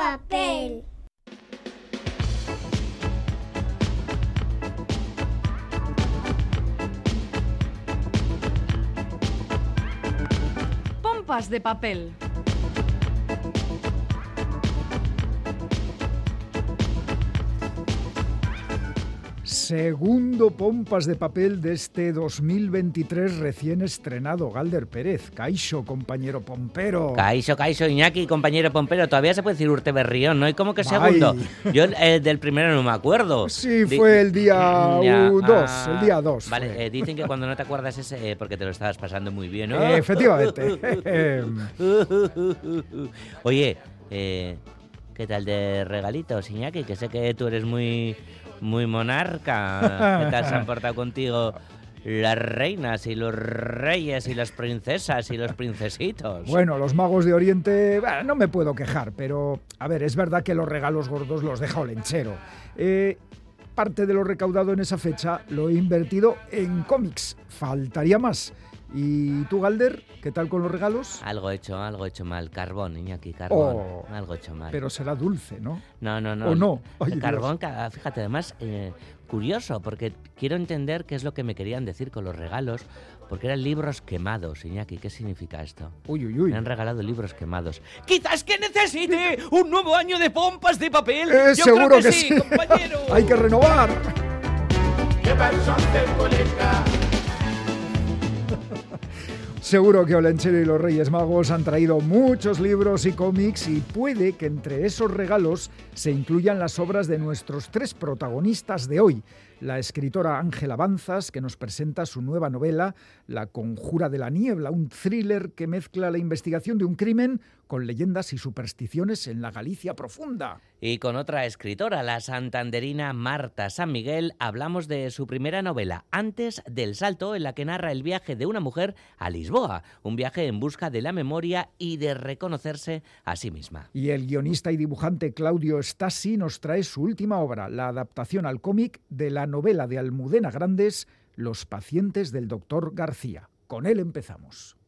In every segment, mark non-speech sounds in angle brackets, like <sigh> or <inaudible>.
Papel. Pompas de papel. Segundo Pompas de Papel de este 2023 recién estrenado. Galder Pérez, Caixo, compañero pompero. Caixo, Caixo, Iñaki, compañero pompero. Todavía se puede decir Urte Berrión, ¿no? ¿Y cómo que segundo? Yo eh, del primero no me acuerdo. Sí, fue el día 2, ah, el día 2. Vale, eh, dicen que cuando no te acuerdas es eh, porque te lo estabas pasando muy bien, ¿no? <laughs> efectivamente. <laughs> Oye, ¿qué tal de regalitos, Iñaki? Que sé que tú eres muy muy monarca. <laughs> ¿Qué tal se han portado contigo las reinas y los reyes y las princesas y los princesitos? Bueno, los magos de Oriente, no me puedo quejar, pero a ver, es verdad que los regalos gordos los deja Olenchero. Eh, parte de lo recaudado en esa fecha lo he invertido en cómics. Faltaría más. ¿Y tú, Galder? ¿Qué tal con los regalos? Algo hecho, algo hecho mal. Carbón, Iñaki, carbón. Oh, algo hecho mal. Pero será dulce, ¿no? No, no, no. ¿O no? carbón, fíjate, además, eh, curioso, porque quiero entender qué es lo que me querían decir con los regalos, porque eran libros quemados, Iñaki. ¿Qué significa esto? Uy, uy, uy. Me han regalado libros quemados. ¡Quizás que necesite <laughs> un nuevo año de pompas de papel! Eh, Yo seguro creo que, sí, compañero. <laughs> Hay que renovar. ¿Qué Seguro que Olenchero y los Reyes Magos han traído muchos libros y cómics y puede que entre esos regalos se incluyan las obras de nuestros tres protagonistas de hoy la escritora Ángela Banzas, que nos presenta su nueva novela, La Conjura de la Niebla, un thriller que mezcla la investigación de un crimen con leyendas y supersticiones en la Galicia profunda. Y con otra escritora, la santanderina Marta San Miguel, hablamos de su primera novela, Antes del Salto, en la que narra el viaje de una mujer a Lisboa, un viaje en busca de la memoria y de reconocerse a sí misma. Y el guionista y dibujante Claudio Stasi nos trae su última obra, la adaptación al cómic de la novela de Almudena Grandes, Los pacientes del doctor García. Con él empezamos.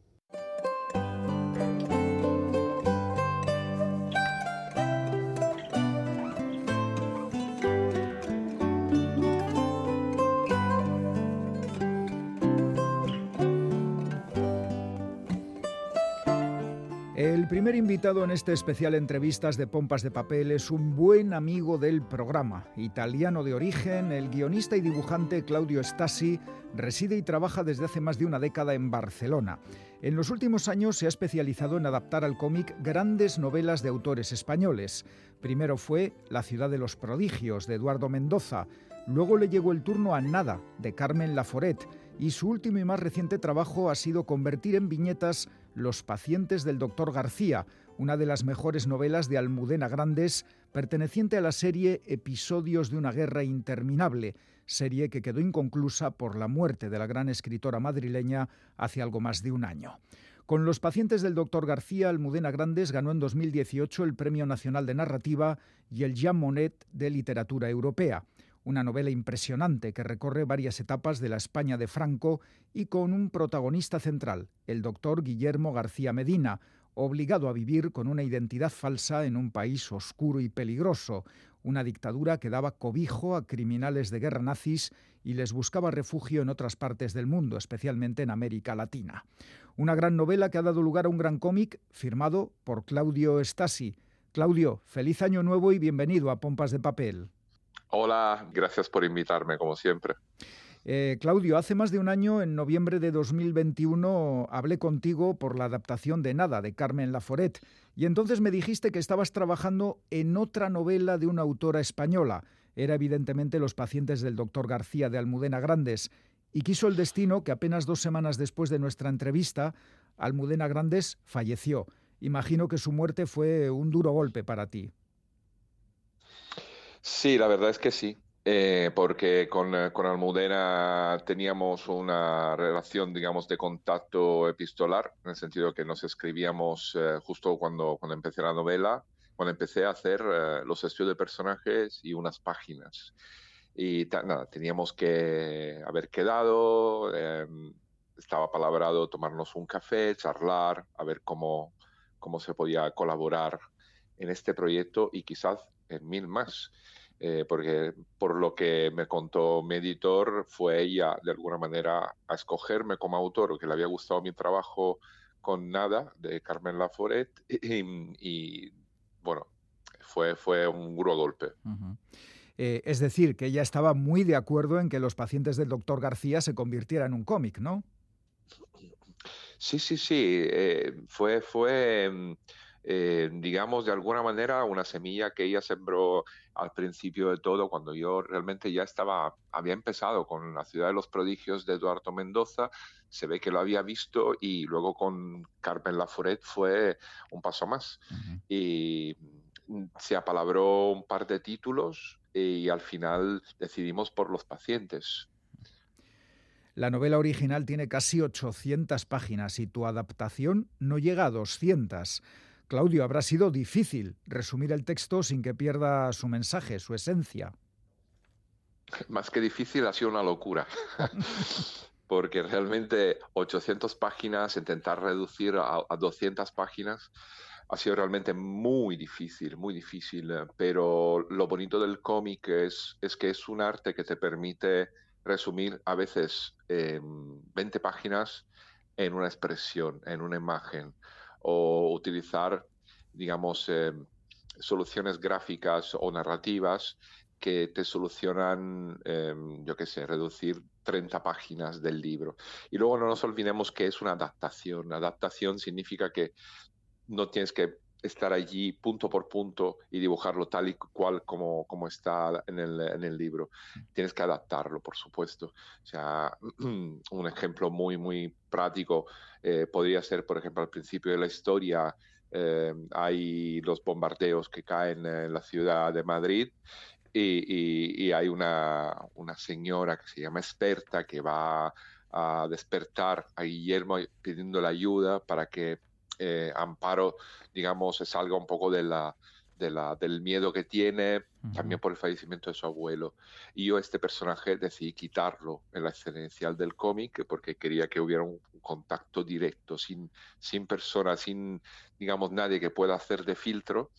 El primer invitado en este especial Entrevistas de Pompas de Papel es un buen amigo del programa. Italiano de origen, el guionista y dibujante Claudio Stasi reside y trabaja desde hace más de una década en Barcelona. En los últimos años se ha especializado en adaptar al cómic grandes novelas de autores españoles. Primero fue La ciudad de los prodigios de Eduardo Mendoza, luego le llegó el turno a Nada de Carmen Laforet y su último y más reciente trabajo ha sido convertir en viñetas Los pacientes del doctor García, una de las mejores novelas de Almudena Grandes, perteneciente a la serie Episodios de una guerra interminable, serie que quedó inconclusa por la muerte de la gran escritora madrileña hace algo más de un año. Con Los pacientes del doctor García, Almudena Grandes ganó en 2018 el Premio Nacional de Narrativa y el Jean Monnet de Literatura Europea una novela impresionante que recorre varias etapas de la España de Franco y con un protagonista central, el doctor Guillermo García Medina, obligado a vivir con una identidad falsa en un país oscuro y peligroso, una dictadura que daba cobijo a criminales de guerra nazis y les buscaba refugio en otras partes del mundo, especialmente en América Latina. Una gran novela que ha dado lugar a un gran cómic firmado por Claudio Stasi. Claudio, feliz año nuevo y bienvenido a Pompas de Papel. Hola, gracias por invitarme, como siempre. Eh, Claudio, hace más de un año, en noviembre de 2021, hablé contigo por la adaptación de Nada, de Carmen Laforet, y entonces me dijiste que estabas trabajando en otra novela de una autora española. Era evidentemente Los pacientes del doctor García de Almudena Grandes, y quiso el destino que apenas dos semanas después de nuestra entrevista, Almudena Grandes falleció. Imagino que su muerte fue un duro golpe para ti. Sí, la verdad es que sí, eh, porque con, eh, con, Almudena teníamos una relación, digamos, de contacto epistolar, en el sentido que nos escribíamos eh, justo cuando, cuando empecé la novela, cuando empecé a hacer los estudios de personajes y unas páginas. Y nada, teníamos que haber quedado, estaba palabrado tomarnos un café, charlar, a ver cómo, cómo se podía colaborar en este proyecto y quizás en mil más. Eh, porque por lo que me contó mi editor, fue ella de alguna manera a escogerme como autor, que le había gustado mi trabajo con Nada de Carmen Laforet y, bueno, fue, fue un duro golpe. Eh, es decir, que ella estaba muy de acuerdo en que los pacientes del doctor García se convirtieran en un cómic, ¿no? Sí, sí, sí. Eh, fue, fue mm, eh, digamos, de alguna manera una semilla que ella sembró al principio de todo, cuando yo realmente ya estaba, había empezado con La ciudad de los prodigios de Eduardo Mendoza, se ve que lo había visto y luego con Carmen Laforet fue un paso más. Y se apalabró un par de títulos y al final decidimos por los pacientes. La novela original tiene casi 800 páginas y tu adaptación no llega a 200. Claudio, habrá sido difícil resumir el texto sin que pierda su mensaje, su esencia. Más que difícil, ha sido una locura. <laughs> Porque realmente 800 páginas, intentar reducir a, 200 páginas, ha sido realmente muy difícil, muy difícil. Pero lo bonito del cómic es, es que es un arte que te permite resumir a veces 20 páginas en una expresión, en una imagen o utilizar, digamos, eh, soluciones gráficas o narrativas que te solucionan, em, yo qué sé, reducir 30 páginas del libro. Y luego no nos olvidemos que es una adaptación. Adaptación significa que no tienes que estar allí punto por punto y dibujarlo tal y cual como, como está en el, en el libro. Tienes que adaptarlo, por supuesto. O sea, <clears throat> un ejemplo muy, muy práctico eh, podría ser, por ejemplo, al principio de la historia, eh, hay los bombardeos que caen en la ciudad de Madrid y, y, hay una, una, señora que se llama experta que va a despertar a Guillermo pidiéndole ayuda para que eh, Amparo, digamos, salga un poco de la, del miedo que tiene, también por el fallecimiento de su abuelo. Y yo este personaje decidí quitarlo en la escena inicial del cómic porque quería que hubiera un, contacto directo, sin, sin persona, sin, digamos, nadie que pueda hacer de filtro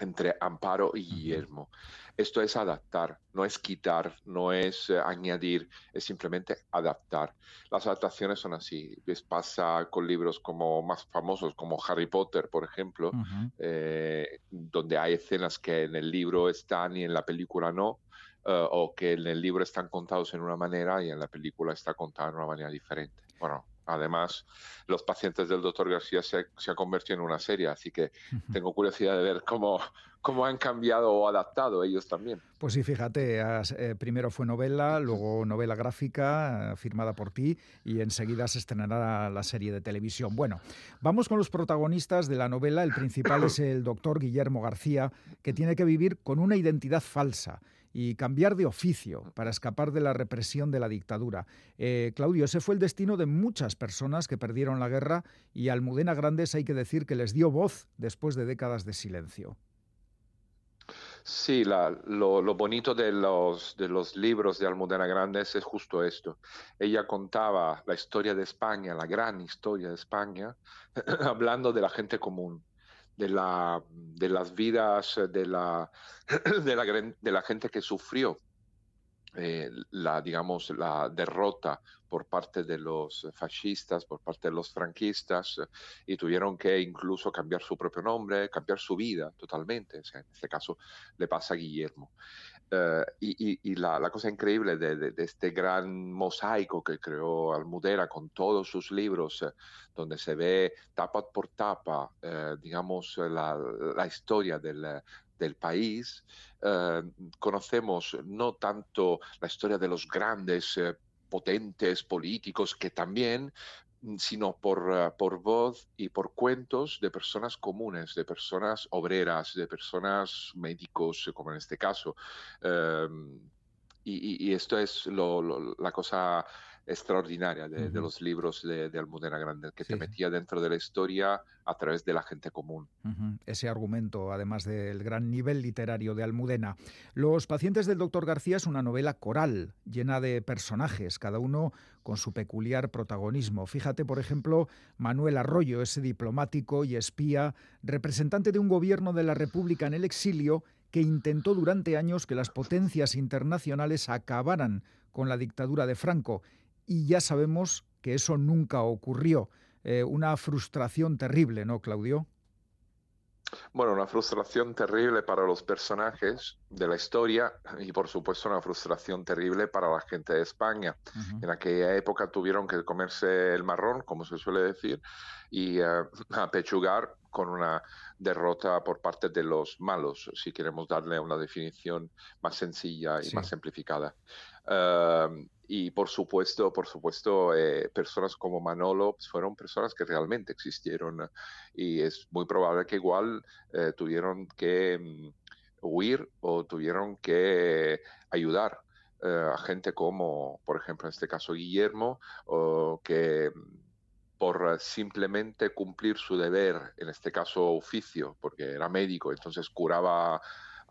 entre Amparo y Guillermo. Esto es adaptar, no es quitar, no es eh, añadir, es simplemente adaptar. Las adaptaciones son así. Les pasa con libros como más famosos, como Harry Potter, por ejemplo, eh, donde hay escenas que en el libro están y en la película no. Eh, o que en el libro están contados en una manera y en la película está contada de una manera diferente. Bueno, Además, los pacientes del doctor García se, se han convertido en una serie, así que tengo curiosidad de ver cómo, cómo han cambiado o adaptado ellos también. Pues sí, fíjate, eh, primero fue novela, luego novela gráfica eh, firmada por ti y enseguida se estrenará la serie de televisión. Bueno, vamos con los protagonistas de la novela. El principal es el doctor Guillermo García, que tiene que vivir con una identidad falsa y cambiar de oficio para escapar de la represión de la dictadura. Eh, Claudio, ese fue el destino de muchas personas que perdieron la guerra y Almudena Grandes hay que decir que les dio voz después de décadas de silencio. Sí, lo, bonito de los, de los libros de Almudena Grandes es justo esto. Ella contaba la historia de España, la gran historia de España, <clears throat> hablando de la gente común de, la, de las vidas de la, <clears throat> de la, de la gente que sufrió eh, la, digamos, la derrota por parte de los fascistas, por parte de los franquistas, y tuvieron que incluso cambiar su propio nombre, cambiar su vida totalmente. en este caso le pasa a Guillermo. Eh, y, la, cosa increíble de, este gran mosaico que creó Almudena con todos sus libros, eh, donde se ve tapa por tapa, eh, digamos, la, historia del, del país, conocemos no tanto la historia de los grandes potentes políticos que también, sino por, eh, por voz y por cuentos de personas comunes, de personas obreras, de personas médicos, como en este caso. Em, y, esto es la cosa extraordinaria de, los libros de, Almudena Grande, que te metía dentro de la historia a través de la gente común. Ese argumento, además del gran nivel literario de Almudena. Los pacientes del doctor García es una novela coral, llena de personajes, cada uno con su peculiar protagonismo. Fíjate, por ejemplo, Manuel Arroyo, ese diplomático y espía, representante de un gobierno de la República en el exilio, que intentó durante años que las potencias internacionales acabaran con la dictadura de Franco y ya sabemos que eso nunca ocurrió. Eh, una frustración terrible, ¿no, Claudio? Bueno, una frustración terrible para los personajes de la historia y por supuesto una frustración terrible para la gente de España. En aquella época tuvieron que comerse el marrón, como se suele decir, y uh, <clears throat> apechugar con una derrota por parte de los malos, si queremos darle una definición más sencilla y más simplificada. Em, y por supuesto, por supuesto, eh, personas como Manolo pues, fueron personas que realmente existieron y es muy probable que igual eh, tuvieron que mm, huir o tuvieron que ayudar eh, a gente como, por ejemplo, en este caso Guillermo, o que mm, por simplemente cumplir su deber, en este caso oficio, porque era médico, entonces curaba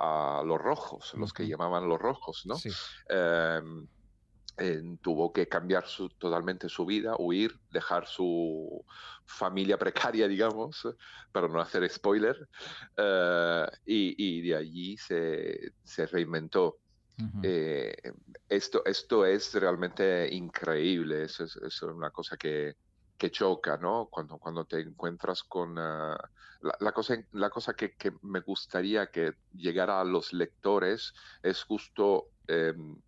a los rojos, los que llamaban los rojos, ¿no? Em, tuvo que cambiar su, totalmente su vida, huir, dejar su familia precaria, <laughs> digamos, para no hacer spoiler, eh, y, de allí se, se reinventó. Eh, esto, esto es realmente increíble, es, es una cosa que, que choca, ¿no? Cuando, cuando te encuentras con... Ah, la, cosa, la cosa que, me gustaría que llegara a los lectores es justo em,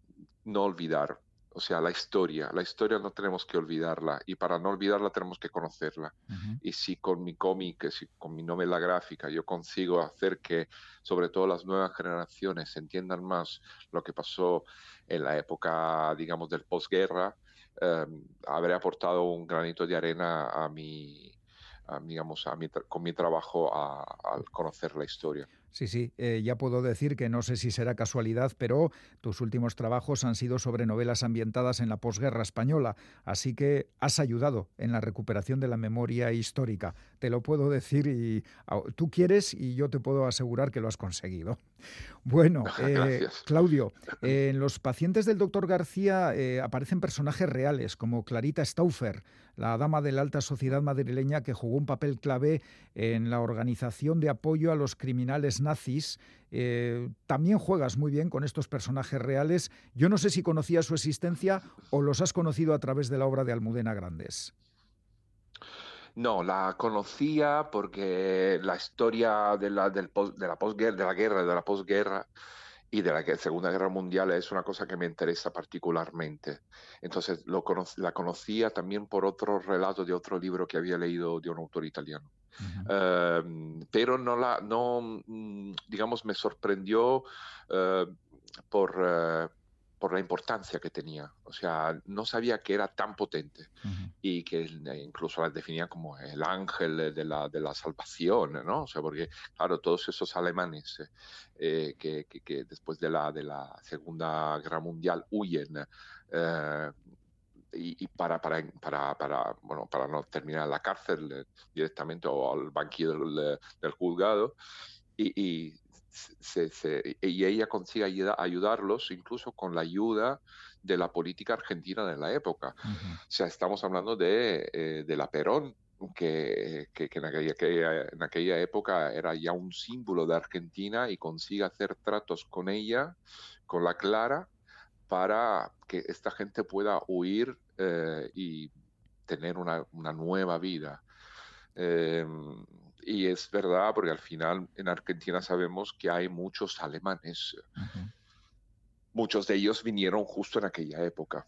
no olvidar, o sea, la historia. La historia no tenemos que olvidarla y para no olvidarla tenemos que conocerla. Y si con mi cómic, si con mi novela gráfica yo consigo hacer que sobre todo las nuevas generaciones entiendan más lo que pasó en la época, digamos, del posguerra, Em, habré aportado un granito de arena a mi, digamos, a mi, con mi trabajo al conocer la historia. Sí, sí, eh, ya puedo decir que no sé si será casualidad, pero tus últimos trabajos han sido sobre novelas ambientadas en la posguerra española, así que has ayudado en la recuperación de la memoria histórica. Te lo puedo decir y tú quieres y yo te puedo asegurar que lo has conseguido. <laughs> Bueno, <laughs> eh, Claudio, en los pacientes del doctor García eh, aparecen personajes reales como Clarita Stauffer, la dama de la alta sociedad madrileña que jugó un papel clave en la organización de apoyo a los criminales nazis. Eh, también juegas muy bien con estos personajes reales. Yo no sé si conocías su existencia o los has conocido a través de la obra de Almudena Grandes. No, la conocía porque la historia de la, de la de la guerra, de la posguerra, y de la Segunda Guerra Mundial es una cosa que me interesa particularmente. Entonces lo la conocía también por otro relato de otro libro que había leído de un autor italiano. Em, pero no la, no, mm, digamos, me sorprendió eh, por, eh, por la importancia que tenía. O sea, no sabía que era tan potente y que incluso la definía como el ángel de la, de la salvación, ¿no? O sea, porque, claro, todos esos alemanes eh, que, que, después de la, de la Segunda Guerra Mundial huyen eh, y, para, para, para, para, bueno, para no terminar en la cárcel eh, directamente o al banquillo del, del juzgado, y, y y ella consigue ayudarlos incluso con la ayuda de la política argentina de la época. O sea, estamos hablando de, eh, de la Perón, que, que, en, aquella, en, aquella, época era ya un símbolo de Argentina y consigue hacer tratos con ella, con la Clara, para que esta gente pueda huir eh, y tener una, una nueva vida. Eh, y es verdad, porque al final en Argentina sabemos que hay muchos alemanes. Muchos de ellos vinieron justo en aquella época.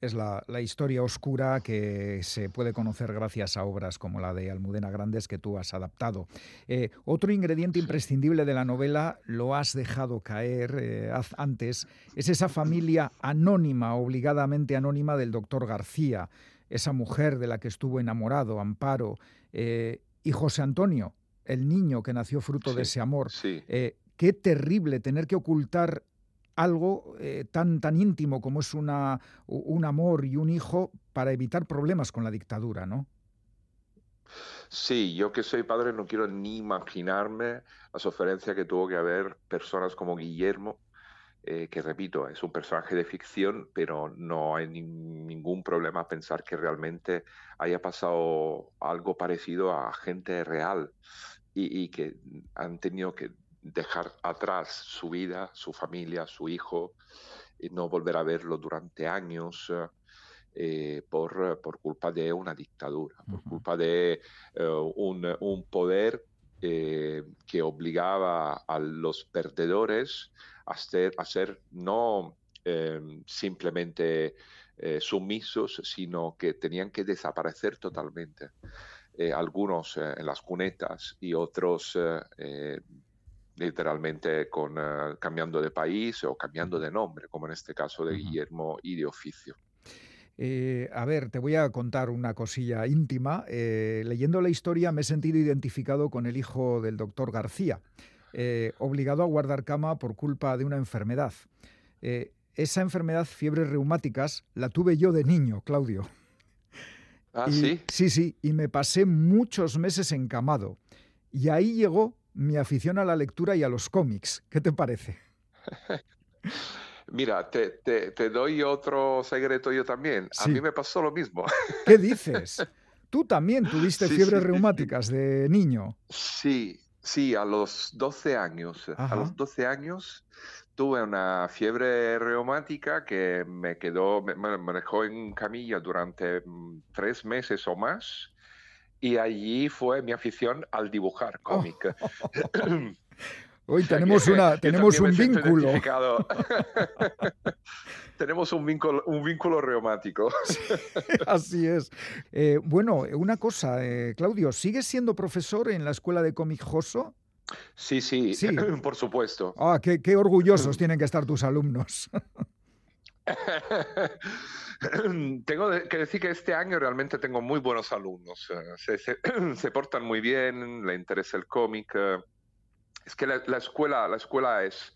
Es la, historia oscura que se puede conocer gracias a obras como la de Almudena Grandes que tú has adaptado. Eh, otro ingrediente imprescindible de la novela, lo has dejado caer eh, antes, es esa familia anónima, obligadamente anónima del doctor García, esa mujer de la que estuvo enamorado, Amparo, eh, y José Antonio, el niño que nació fruto de ese amor. Eh, qué terrible tener que ocultar algo eh, tan, tan íntimo como es una, un amor y un hijo para evitar problemas con la dictadura, ¿no? Sí, yo que soy padre no quiero ni imaginarme la sofrencia que tuvo que haber personas como Guillermo, eh, que repito, es un personaje de ficción, pero no hay ningún problema pensar que realmente haya pasado algo parecido a gente real y, que han tenido que dejar atrás su vida, su familia, su hijo, y no volver a verlo durante años. Eh, por, por, culpa de una dictadura, por culpa de eh, un, un, poder eh, que obligaba a los perdedores a ser, a ser no simplemente sumisos, sino que tenían que desaparecer totalmente. algunos en las cunetas y otros literalmente con, cambiando de país o cambiando de nombre, como en este caso de Guillermo y de oficio. Eh, a ver, te voy a contar una cosilla íntima. Eh, leyendo la historia me he sentido identificado con el hijo del doctor García, eh, obligado a guardar cama por culpa de una enfermedad. esa enfermedad, fiebres reumáticas, la tuve yo de niño, Claudio. Ah, sí. Sí, sí, y me pasé muchos meses encamado. Y ahí llegó mi afición a la lectura y a los cómics. ¿Qué te parece? <laughs> Mira, te, te, doy otro secreto yo también. A mí me pasó lo mismo. ¿Qué <laughs> dices? Tú también tuviste fiebres reumáticas de niño. Sí, sí, a los 12 años. A los 12 años tuve una fiebre reumática que me quedó, me, me dejó en camilla durante mm, tres meses o más. Y allí fue mi afición al dibujar cómic. <laughs> <clears throat> Hoy tenemos, una, <laughs> tenemos un vínculo. <laughs> tenemos un vínculo, un vínculo reumático. <laughs> así es. Eh, bueno, una cosa, eh, Claudio, ¿sigues siendo profesor en la escuela de cómic Joso? Sí, sí, sí, por supuesto. Ah, qué, qué orgullosos tienen que estar tus alumnos. tengo que decir que este año realmente tengo muy buenos alumnos. Se, se, <clears throat> se portan muy bien, le interesa el cómic es que la, escuela, la escuela es,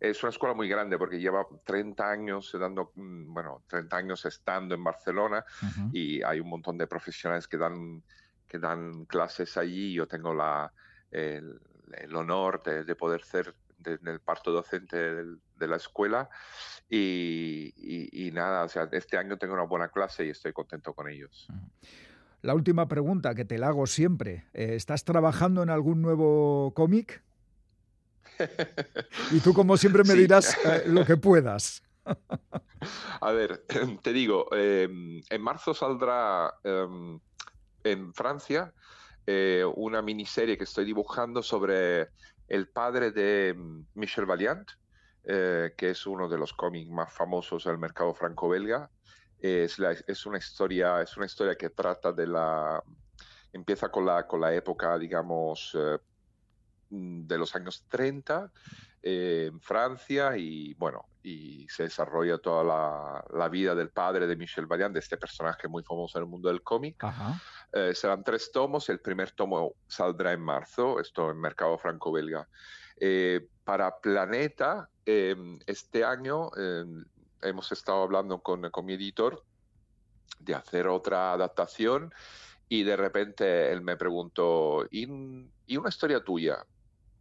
es una escuela muy grande porque lleva 30 años dando, mm, bueno, 30 años estando en Barcelona y hay un montón de profesionales que dan, que dan clases allí. Yo tengo la, el, honor de, poder ser en el parto docente de, la escuela y, nada, o sea, este año tengo una buena clase y estoy contento con ellos. La última pregunta que te la hago siempre, eh, ¿estás trabajando en algún nuevo cómic? Y tú, como siempre, me dirás eh, lo que puedas. A ver, te digo, em, en marzo saldrá em, en Francia eh, una miniserie que estoy dibujando sobre el padre de em, Michel Valiant, eh, que es uno de los cómics más famosos del mercado franco-belga. Es, es, una historia, es una historia que trata de la... Empieza con la, con la época, digamos, de los años 30 eh, en Francia y bueno, y se desarrolla toda la, vida del padre de Michel Vaillant, de este personaje muy famoso en el mundo del cómic. Eh, serán tres tomos, el primer tomo saldrá en marzo, esto en mercado franco-belga. Eh, para Planeta, este año em, hemos estado hablando con, con mi editor de hacer otra adaptación y de repente él me preguntó, ¿y, ¿y una historia tuya?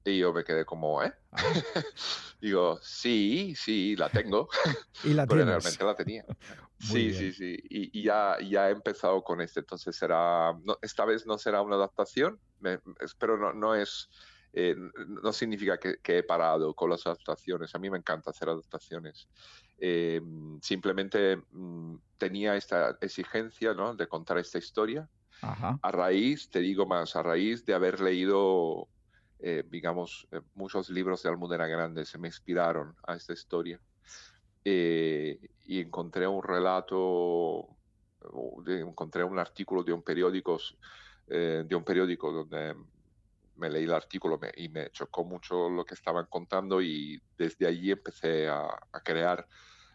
Y yo me quedé como, ¿eh? Ah. <laughs> Digo, sí, sí, la tengo. <laughs> y la Pero realmente la tenía. <laughs> sí, sí, sí. Y, ya, ya he empezado con este. Entonces será, esta vez no será una adaptación, pero no, no es, eh, no significa que, he parado con las adaptaciones. A mí me encanta hacer adaptaciones. Eh, simplemente mm, tenía esta exigencia ¿no? de contar esta historia. A raíz, te digo más, a raíz de haber leído eh, digamos, eh, muchos libros de Almudena Grande se me inspiraron a esta historia. Eh, y encontré un relato, encontré un artículo de un periódico, de un periódico donde me leí el artículo y me chocó mucho lo que estaban contando y desde allí empecé a, crear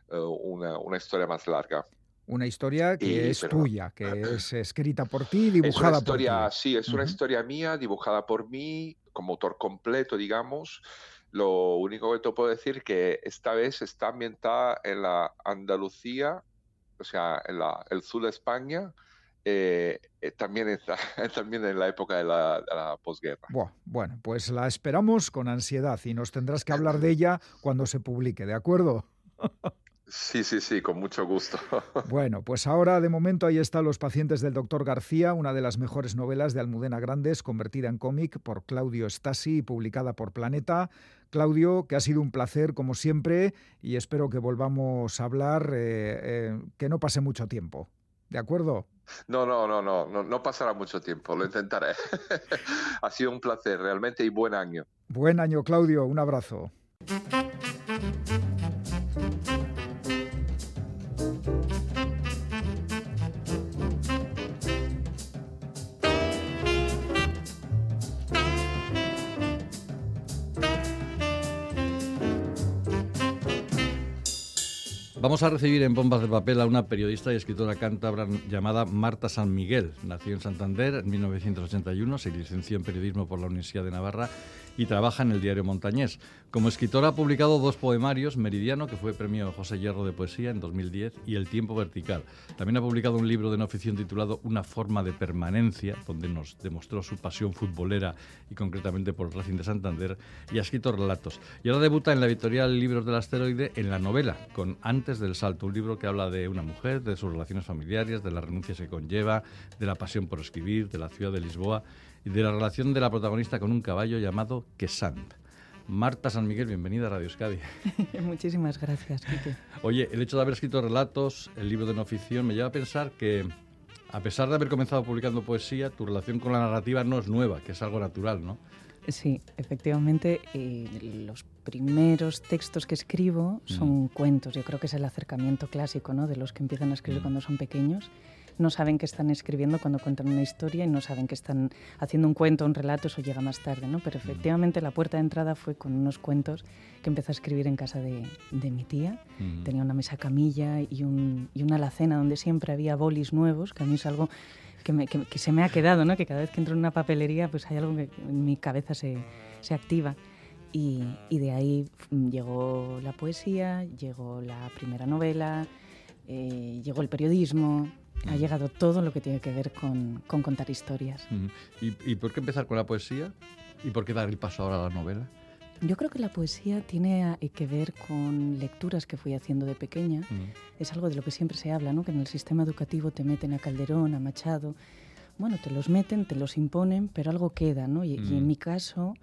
una, una, historia más larga. Una historia que es tuya, que es escrita por ti, dibujada historia, por ti. Sí, es una historia mía, dibujada por mí, como autor completo, digamos. Lo único que te puedo decir que esta vez está ambientada en la Andalucía, o sea, en la, el sur de España, eh, eh, también, está, <laughs> también en la época de la, posguerra. bueno, pues la esperamos con ansiedad y nos tendrás que hablar de <laughs> ella cuando se publique, ¿de acuerdo? <laughs> Sí, sí, sí, con mucho gusto. <laughs> Bueno, pues ahora de momento ahí están Los pacientes del doctor García, una de las mejores novelas de Almudena Grandes, convertida en cómic por Claudio Stasi y publicada por Planeta. Claudio, que ha sido un placer como siempre y espero que volvamos a hablar, eh, que no pase mucho tiempo. ¿De acuerdo? No, no, no, no, no, no pasará mucho tiempo, lo intentaré. <laughs> ha sido un placer realmente y buen año. Buen año, Claudio, un abrazo. Vamos a recibir en Bombas de Papel a una periodista y escritora cántabra llamada Marta San Miguel. Nació en Santander en 1981, se licenció en periodismo por la Universidad de Navarra y trabaja en el diario Montañés. Como escritora ha publicado dos poemarios, Meridiano, que fue premio José Hierro de Poesía en 2010, y El tiempo vertical. También ha publicado un libro de no ficción titulado Una forma de permanencia, donde nos demostró su pasión futbolera y concretamente por el Racing de Santander, y ha escrito relatos. Y ahora debuta en la editorial Libros del Asteroide en la novela, con Antes del Salto, un libro que habla de una mujer, de sus relaciones familiares, de las renuncias que conlleva, de la pasión por escribir, de la ciudad de Lisboa y de la relación de la protagonista con un caballo llamado Quesant. Marta San Miguel, bienvenida a Radio Euskadi. <laughs> Muchísimas gracias, Kike. Oye, el hecho de haber escrito relatos, el libro de no ficción, me lleva a pensar que, a pesar de haber comenzado publicando poesía, tu relación con la narrativa no es nueva, que es algo natural, ¿no? Sí, efectivamente, eh, los primeros textos que escribo son mm. cuentos. Yo creo que es el acercamiento clásico ¿no? de los que empiezan a escribir mm. cuando son pequeños no saben que están escribiendo cuando cuentan una historia y no saben que están haciendo un cuento, un relato, eso llega más tarde, ¿no? Pero efectivamente la puerta de entrada fue con unos cuentos que empecé a escribir en casa de, mi tía. Tenía una mesa camilla y, un, y una alacena donde siempre había bolis nuevos, que a mí es algo que, se me ha quedado, ¿no? Que cada vez que entro en una papelería, pues hay algo que en mi cabeza se, se activa. Y, y, de ahí llegó la poesía, llegó la primera novela, eh, llegó el periodismo, ha llegado todo lo que tiene que ver con, contar historias. ¿Y, por qué empezar con la poesía? ¿Y por qué dar el paso ahora a la novela? Yo creo que la poesía tiene que ver con lecturas que fui haciendo de pequeña. Es algo de lo que siempre se habla, ¿no? que en el sistema educativo te meten a Calderón, a Machado. Bueno, te los meten, te los imponen, pero algo queda, ¿no? Y, en mi caso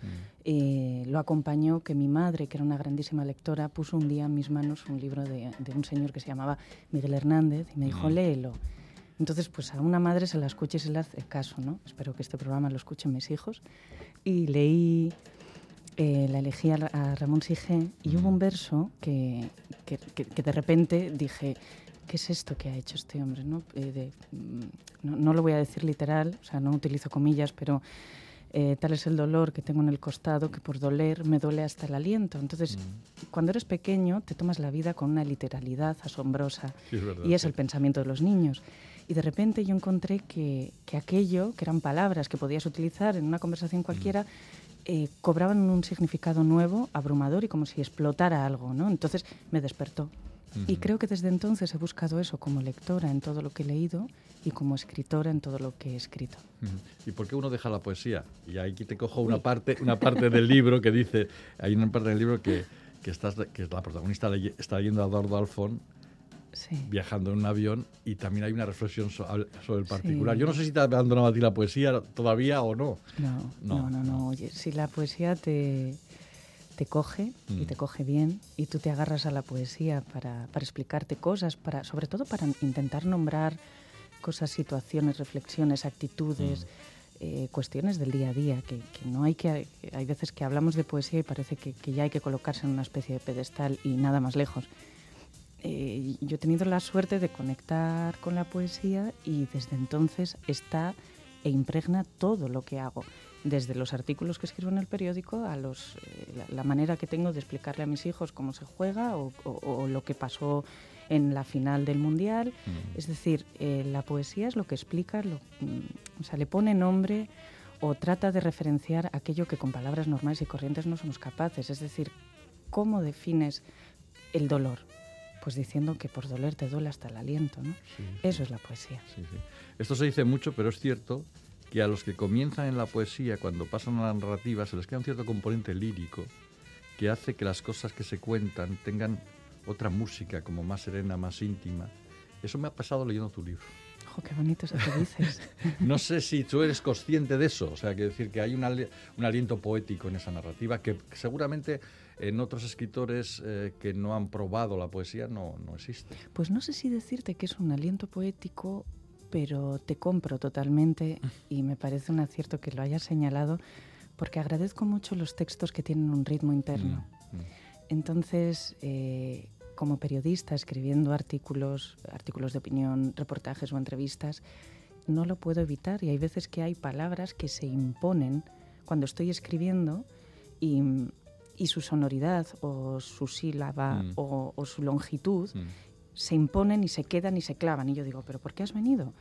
eh, lo acompañó que mi madre, que era una grandísima lectora, puso un día en mis manos un libro de, un señor que se llamaba Miguel Hernández y me dijo, léelo. Entonces, pues a una madre se la escucha y se le hace caso, ¿no? Espero que este programa lo escuchen mis hijos. Y leí eh, la elegí a, Ramón Sige y hubo un verso que, que, de repente dije, ¿qué es esto que ha hecho este hombre? ¿no? Eh, mm, no, lo voy a decir literal, o sea, no utilizo comillas, pero eh, tal es el dolor que tengo en el costado que por doler me duele hasta el aliento. Entonces, mm. cuando eres pequeño, te tomas la vida con una literalidad asombrosa y es el pensamiento de los niños. Y de repente yo encontré que, que, aquello, que eran palabras que podías utilizar en una conversación cualquiera, eh, cobraban un significado nuevo, abrumador y como si explotara algo, ¿no? Entonces me despertó. Y creo que desde entonces he buscado eso como lectora en todo lo que he leído y como escritora en todo lo que he escrito. ¿Y por qué uno deja la poesía? Y aquí te cojo una parte, una parte del <laughs> libro que dice, hay una parte del libro que, que, estás, que la protagonista está leyendo a Eduardo Alfón viajando en un avión y también hay una reflexión sobre el particular. Yo no sé si te ha abandonado a ti la poesía todavía o no. No, no, no, no. Oye, si la poesía te, te coge y te mm. coge bien y tú te agarras a la poesía para, para explicarte cosas, para, sobre todo para intentar nombrar cosas, situaciones, reflexiones, actitudes. Mm. Eh, cuestiones del día a día, que, que, no hay que... Hay veces que hablamos de poesía y parece que, que, ya hay que colocarse en una especie de pedestal y nada más lejos. Eh, yo he tenido la suerte de conectar con la poesía y desde entonces está e impregna todo lo que hago, desde los artículos que escribo en el periódico a los, eh, la, manera que tengo de explicarle a mis hijos cómo se juega o, lo que pasó en la final del mundial. Mm. Es decir, eh, la poesía es lo que explica, lo, mm, o sea, le pone nombre o trata de referenciar aquello que con palabras normales y corrientes no somos capaces. Es decir, ¿cómo defines el dolor? Pues diciendo que por doler te duele hasta el aliento, ¿no? Eso es la poesía. Esto se dice mucho, pero es cierto que a los que comienzan en la poesía, cuando pasan a la narrativa, se les queda un cierto componente lírico que hace que las cosas que se cuentan tengan otra música, como más serena, más íntima. Eso me ha pasado leyendo tu libro. ¡Oh, qué bonito eso que dices! <laughs> no sé si tú eres consciente de eso, o sea, que decir que hay un, aliento poético en esa narrativa que seguramente en otros escritores eh, que no han probado la poesía no, no existe. Pues no sé si decirte que es un aliento poético pero te compro totalmente y me parece un acierto que lo hayas señalado porque agradezco mucho los textos que tienen un ritmo interno. Mm, mm. Entonces, eh, como periodista, escribiendo artículos, artículos de opinión, reportajes o entrevistas, no lo puedo evitar y hay veces que hay palabras que se imponen cuando estoy escribiendo y, su sonoridad o su sílaba mm. o, su longitud se imponen y se quedan y se clavan. Y yo digo, ¿pero por qué has venido?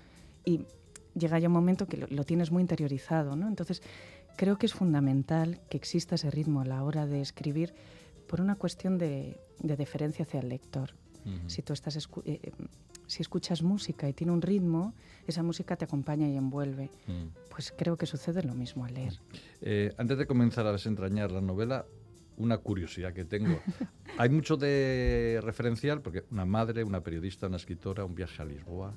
Y llega ya un momento que lo, tienes muy interiorizado, ¿no? Entonces, creo que es fundamental que exista ese ritmo a la hora de escribir por una cuestión de, deferencia hacia el lector. Si tú estás eh, eh, si escuchas música y tiene un ritmo, esa música te acompaña y envuelve. Mm. Pues creo que sucede lo mismo al leer. Eh, antes de comenzar a desentrañar la novela, una curiosidad que tengo. <laughs> Hay mucho de referencial, porque una madre, una periodista, una escritora, un viaje a Lisboa.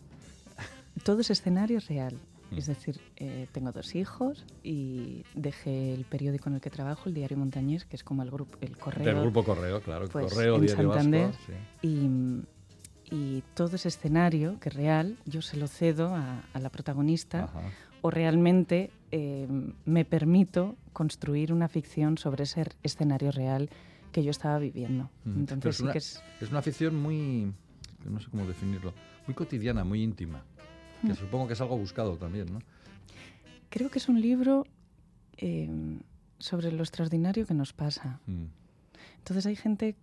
Todo es escenario real. Mm. Es decir, eh, tengo dos hijos y dejé el periódico en el que trabajo, el Diario Montañés, que es como el grupo, el correo. Del grupo Correo, claro, el pues, correo en Santander, y, y, todo ese escenario, que es real, yo se lo cedo a, la protagonista o realmente eh, me permito construir una ficción sobre ese escenario real que yo estaba viviendo. Entonces, es, una, es... una ficción muy, no sé cómo definirlo, muy cotidiana, muy íntima, que mm. supongo que es algo buscado también, ¿no? Creo que es un libro eh, sobre lo extraordinario que nos pasa. Mm. Entonces hay gente,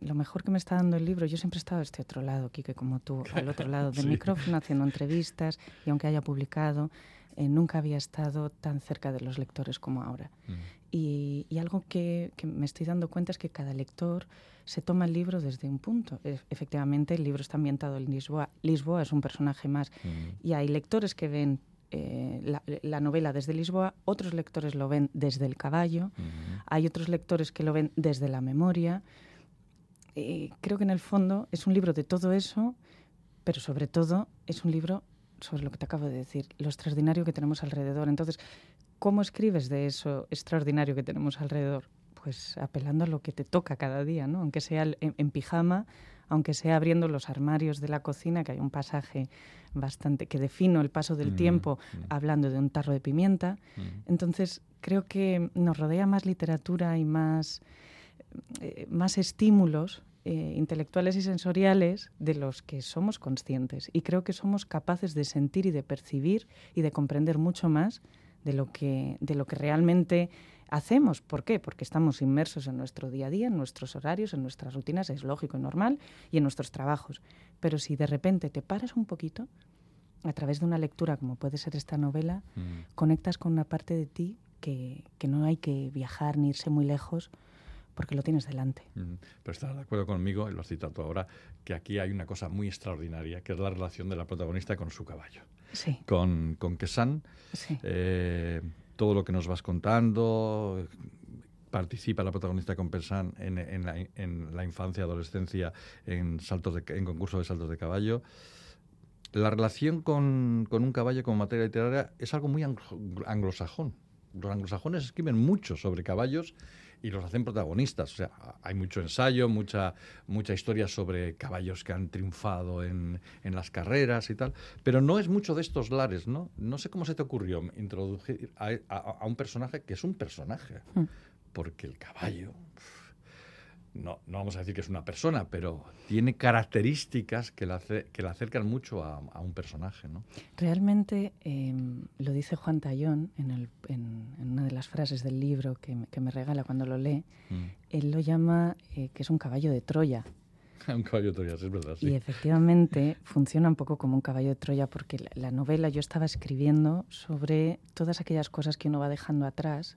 lo mejor que me está dando el libro, yo siempre he estado a este otro lado, Kike, como tú, al otro lado del <laughs> micrófono, haciendo entrevistas, y aunque haya publicado, eh, nunca había estado tan cerca de los lectores como ahora. Mm. Y, algo que, me estoy dando cuenta es que cada lector se toma el libro desde un punto. E, efectivamente, el libro está ambientado en Lisboa. Lisboa es un personaje más. Mm. Y hay lectores que ven eh, la, novela desde Lisboa, otros lectores lo ven desde el caballo, hay otros lectores que lo ven desde la memoria. creo que en el fondo es un libro de todo eso, pero sobre todo es un libro sobre lo que te acabo de decir, lo extraordinario que tenemos alrededor. Entonces, ¿cómo escribes de eso extraordinario que tenemos alrededor? Pues apelando a lo que te toca cada día, ¿no? Aunque sea en, pijama, aunque sea abriendo los armarios de la cocina, que hay un pasaje bastante que defino el paso del mm, tiempo mm. hablando de un tarro de pimienta. Mm. Entonces, creo que nos rodea más literatura y más, eh, más estímulos eh, intelectuales y sensoriales de los que somos conscientes. Y creo que somos capaces de sentir y de percibir y de comprender mucho más de lo que, de lo que realmente hacemos. ¿Por qué? Porque estamos inmersos en nuestro día a día, en nuestros horarios, en nuestras rutinas, es lógico y normal, y en nuestros trabajos. Pero si de repente te paras un poquito, a través de una lectura como puede ser esta novela, mm. conectas con una parte de ti que, que no hay que viajar ni irse muy lejos porque lo tienes delante. Pero estás de acuerdo conmigo, y lo has citado ahora, que aquí hay una cosa muy extraordinaria, que es la relación de la protagonista con su caballo. Sí. Con, con Quesan. Eh, todo lo que nos vas contando, participa la protagonista con Quesan en, en, la, en la infancia, adolescencia, en, saltos de, en concurso de saltos de caballo. La relación con, con un caballo como materia literaria es algo muy anglosajón. Los anglosajones escriben mucho sobre caballos y los hacen protagonistas. O sea, hay mucho ensayo, mucha, mucha historia sobre caballos que han triunfado en, en, las carreras y tal, pero no es mucho de estos lares, ¿no? No sé cómo se te ocurrió introducir a, a, un personaje que es un personaje, mm. porque el caballo no, no vamos a decir que es una persona, pero tiene características que la, que la acercan mucho a, un personaje. ¿no? Realmente em, lo dice Juan Tallón en, el, en, una de las frases del libro que, que me regala cuando lo lee. Mm. Él lo llama eh, que es un caballo de Troya. <laughs> un caballo de Troya, es verdad. Sí. Y efectivamente funciona un poco como un caballo de Troya porque la, novela yo estaba escribiendo sobre todas aquellas cosas que uno va dejando atrás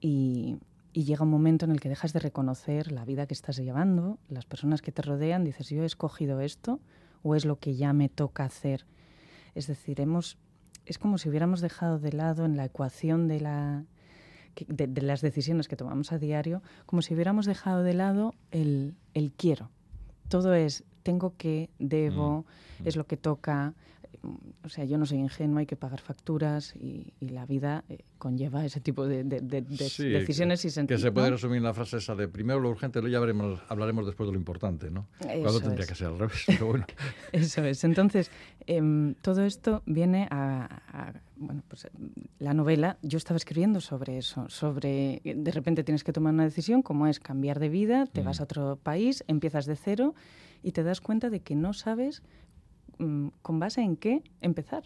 y, y llega un momento en el que dejas de reconocer la vida que estás llevando, las personas que te rodean, dices, yo he escogido esto o es lo que ya me toca hacer. Es decir, hemos, es como si hubiéramos dejado de lado en la ecuación de, la, de, las decisiones que tomamos a diario, como si hubiéramos dejado de lado el, el quiero. Todo es tengo que, debo, mm, es mm. lo que toca, o sea, yo no soy ingenuo, hay que pagar facturas y, la vida eh, conlleva ese tipo de, decisiones y sentidos. Que se puede resumir en la frase esa de primero lo urgente, luego ya veremos, hablaremos después de lo importante, ¿no? Cuando tendría que ser al revés, <laughs> pero bueno. Eso es. Entonces, em, todo esto viene a, bueno, pues la novela, yo estaba escribiendo sobre eso, sobre de repente tienes que tomar una decisión, como es cambiar de vida, te vas mm. a otro país, empiezas de cero y te das cuenta de que no sabes Mm, ¿con base en qué empezar?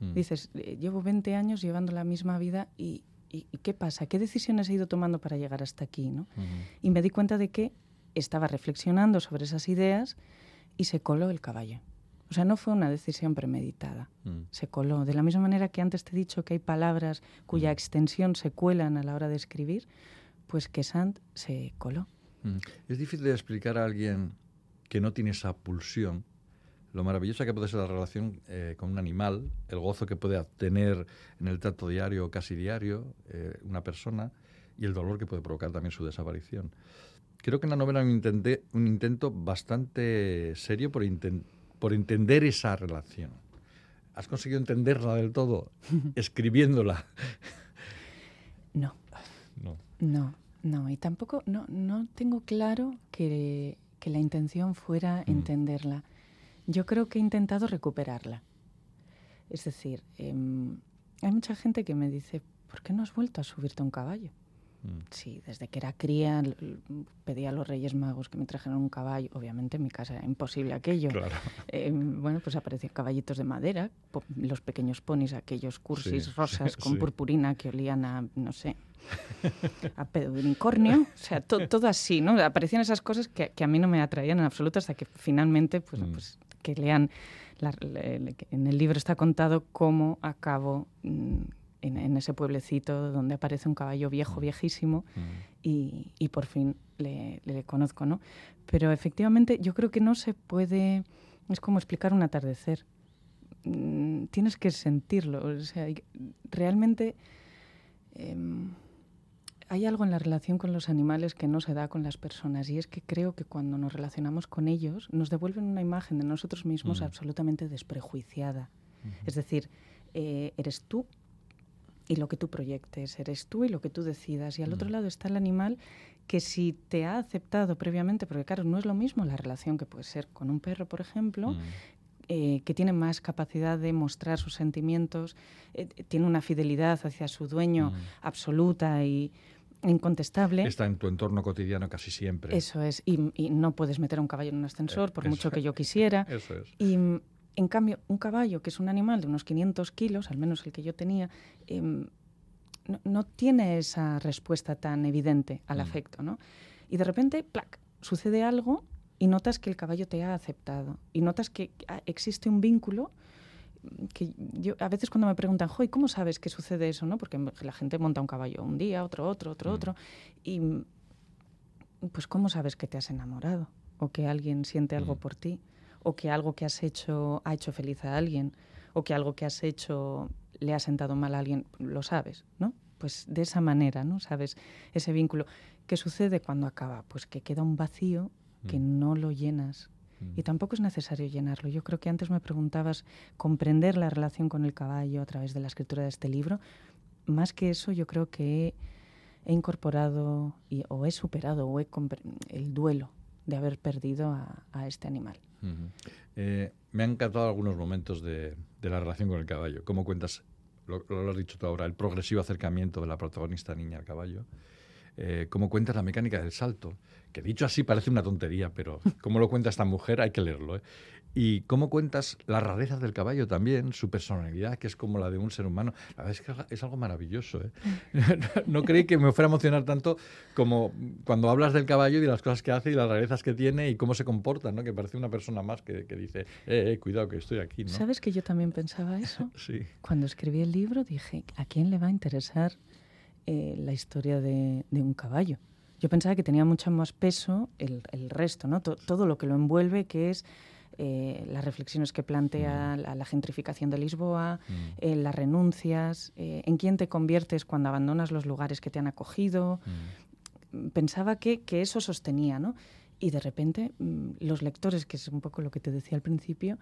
Mm. Dices, eh, llevo 20 años llevando la misma vida y, ¿qué pasa? ¿Qué decisiones he ido tomando para llegar hasta aquí? ¿no? Y me di cuenta de que estaba reflexionando sobre esas ideas y se coló el caballo. O sea, no fue una decisión premeditada, mm. se coló. De la misma manera que antes te he dicho que hay palabras cuya extensión se cuelan a la hora de escribir, pues que Sant se coló. Es difícil de explicar a alguien que no tiene esa pulsión lo maravillosa que puede ser la relación eh, con un animal, el gozo que puede obtener en el trato diario o casi diario eh, una persona y el dolor que puede provocar también su desaparición. Creo que en la novela un, intenté, un intento bastante serio por, por entender esa relación. ¿Has conseguido entenderla del todo <laughs> escribiéndola? No. No. No, no. Y tampoco, no, no tengo claro que, que la intención fuera mm. entenderla. Yo creo que he intentado recuperarla. Es decir, em, hay mucha gente que me dice, ¿por qué no has vuelto a subirte a un caballo? Mm. Sí, desde que era cría pedía a los Reyes Magos que me trajeran un caballo. Obviamente en mi casa era imposible aquello. <laughs> Em, bueno, pues aparecían caballitos de madera, los pequeños ponis, aquellos cursis rosas con purpurina que olían a, no sé, <laughs> a pedo de unicornio. O sea, todo así, ¿no? Aparecían esas cosas que, a mí no me atraían en absoluto hasta que finalmente, pues, mm. pues que lean, en el libro está contado cómo acabo mm, en, ese pueblecito donde aparece un caballo viejo, mm. viejísimo, mm. y, por fin le, conozco, ¿no? Pero efectivamente yo creo que no se puede, es como explicar un atardecer. tienes que sentirlo, o sea, realmente... Em, hay algo en la relación con los animales que no se da con las personas y es que creo que cuando nos relacionamos con ellos nos devuelven una imagen de nosotros mismos mm. absolutamente desprejuiciada. Es decir, eh, eres tú y lo que tú proyectes, eres tú y lo que tú decidas. Y al otro mm. lado está el animal que si te ha aceptado previamente, porque claro, no es lo mismo la relación que puede ser con un perro, por ejemplo, mm. eh, que tiene más capacidad de mostrar sus sentimientos, eh, tiene una fidelidad hacia su dueño absoluta y incontestable. Está en tu entorno cotidiano casi siempre. Eso es, y, no puedes meter a un caballo en un ascensor, por mucho que yo quisiera. Eso es. Y en cambio, un caballo, que es un animal de unos 500 kilos, al menos el que yo tenía, em, no, tiene esa respuesta tan evidente al mm. afecto, ¿no? Y de repente, ¡plac!, sucede algo y notas que el caballo te ha aceptado. Y notas que existe un vínculo que yo a veces cuando me preguntan, ¿y cómo sabes que sucede eso? ¿no? Porque la gente monta un caballo un día, otro, otro, otro, mm. otro. Y pues ¿cómo sabes que te has enamorado? O que alguien siente algo mm. por ti. O que algo que has hecho ha hecho feliz a alguien. O que algo que has hecho le ha sentado mal a alguien. Lo sabes, ¿no? Pues de esa manera, ¿no? Sabes ese vínculo. ¿Qué sucede cuando acaba? Pues que queda un vacío que mm. no lo llenas y tampoco es necesario llenarlo. Yo creo que antes me preguntabas comprender la relación con el caballo a través de la escritura de este libro. Más que eso, yo creo que he, incorporado o he superado o he el duelo de haber perdido a, este animal. Eh, me han encantado algunos momentos de, la relación con el caballo. ¿Cómo cuentas, lo, lo, has dicho tú ahora, el progresivo acercamiento de la protagonista niña al caballo? eh, cómo cuentas la mecánica del salto, que dicho así parece una tontería, pero cómo lo cuenta esta mujer hay que leerlo. ¿eh? Y cómo cuentas las rarezas del caballo también, su personalidad, que es como la de un ser humano. La verdad es que es algo maravilloso. ¿eh? <laughs> no creí que me fuera a emocionar tanto como cuando hablas del caballo y de las cosas que hace y las rarezas que tiene y cómo se comporta, ¿no? que parece una persona más que, dice, eh, eh, cuidado que estoy aquí. ¿no? ¿Sabes que yo también pensaba eso? <laughs> sí. Cuando escribí el libro dije, ¿a quién le va a interesar eh, la historia de, un caballo? Yo pensaba que tenía mucho más peso el, resto, ¿no? todo lo que lo envuelve, que es eh, las reflexiones que plantea mm. la, gentrificación de Lisboa, mm. eh, las renuncias, eh, en quién te conviertes cuando abandonas los lugares que te han acogido. Mm. Pensaba que, eso sostenía, ¿no? Y de repente los lectores, que es un poco lo que te decía al principio,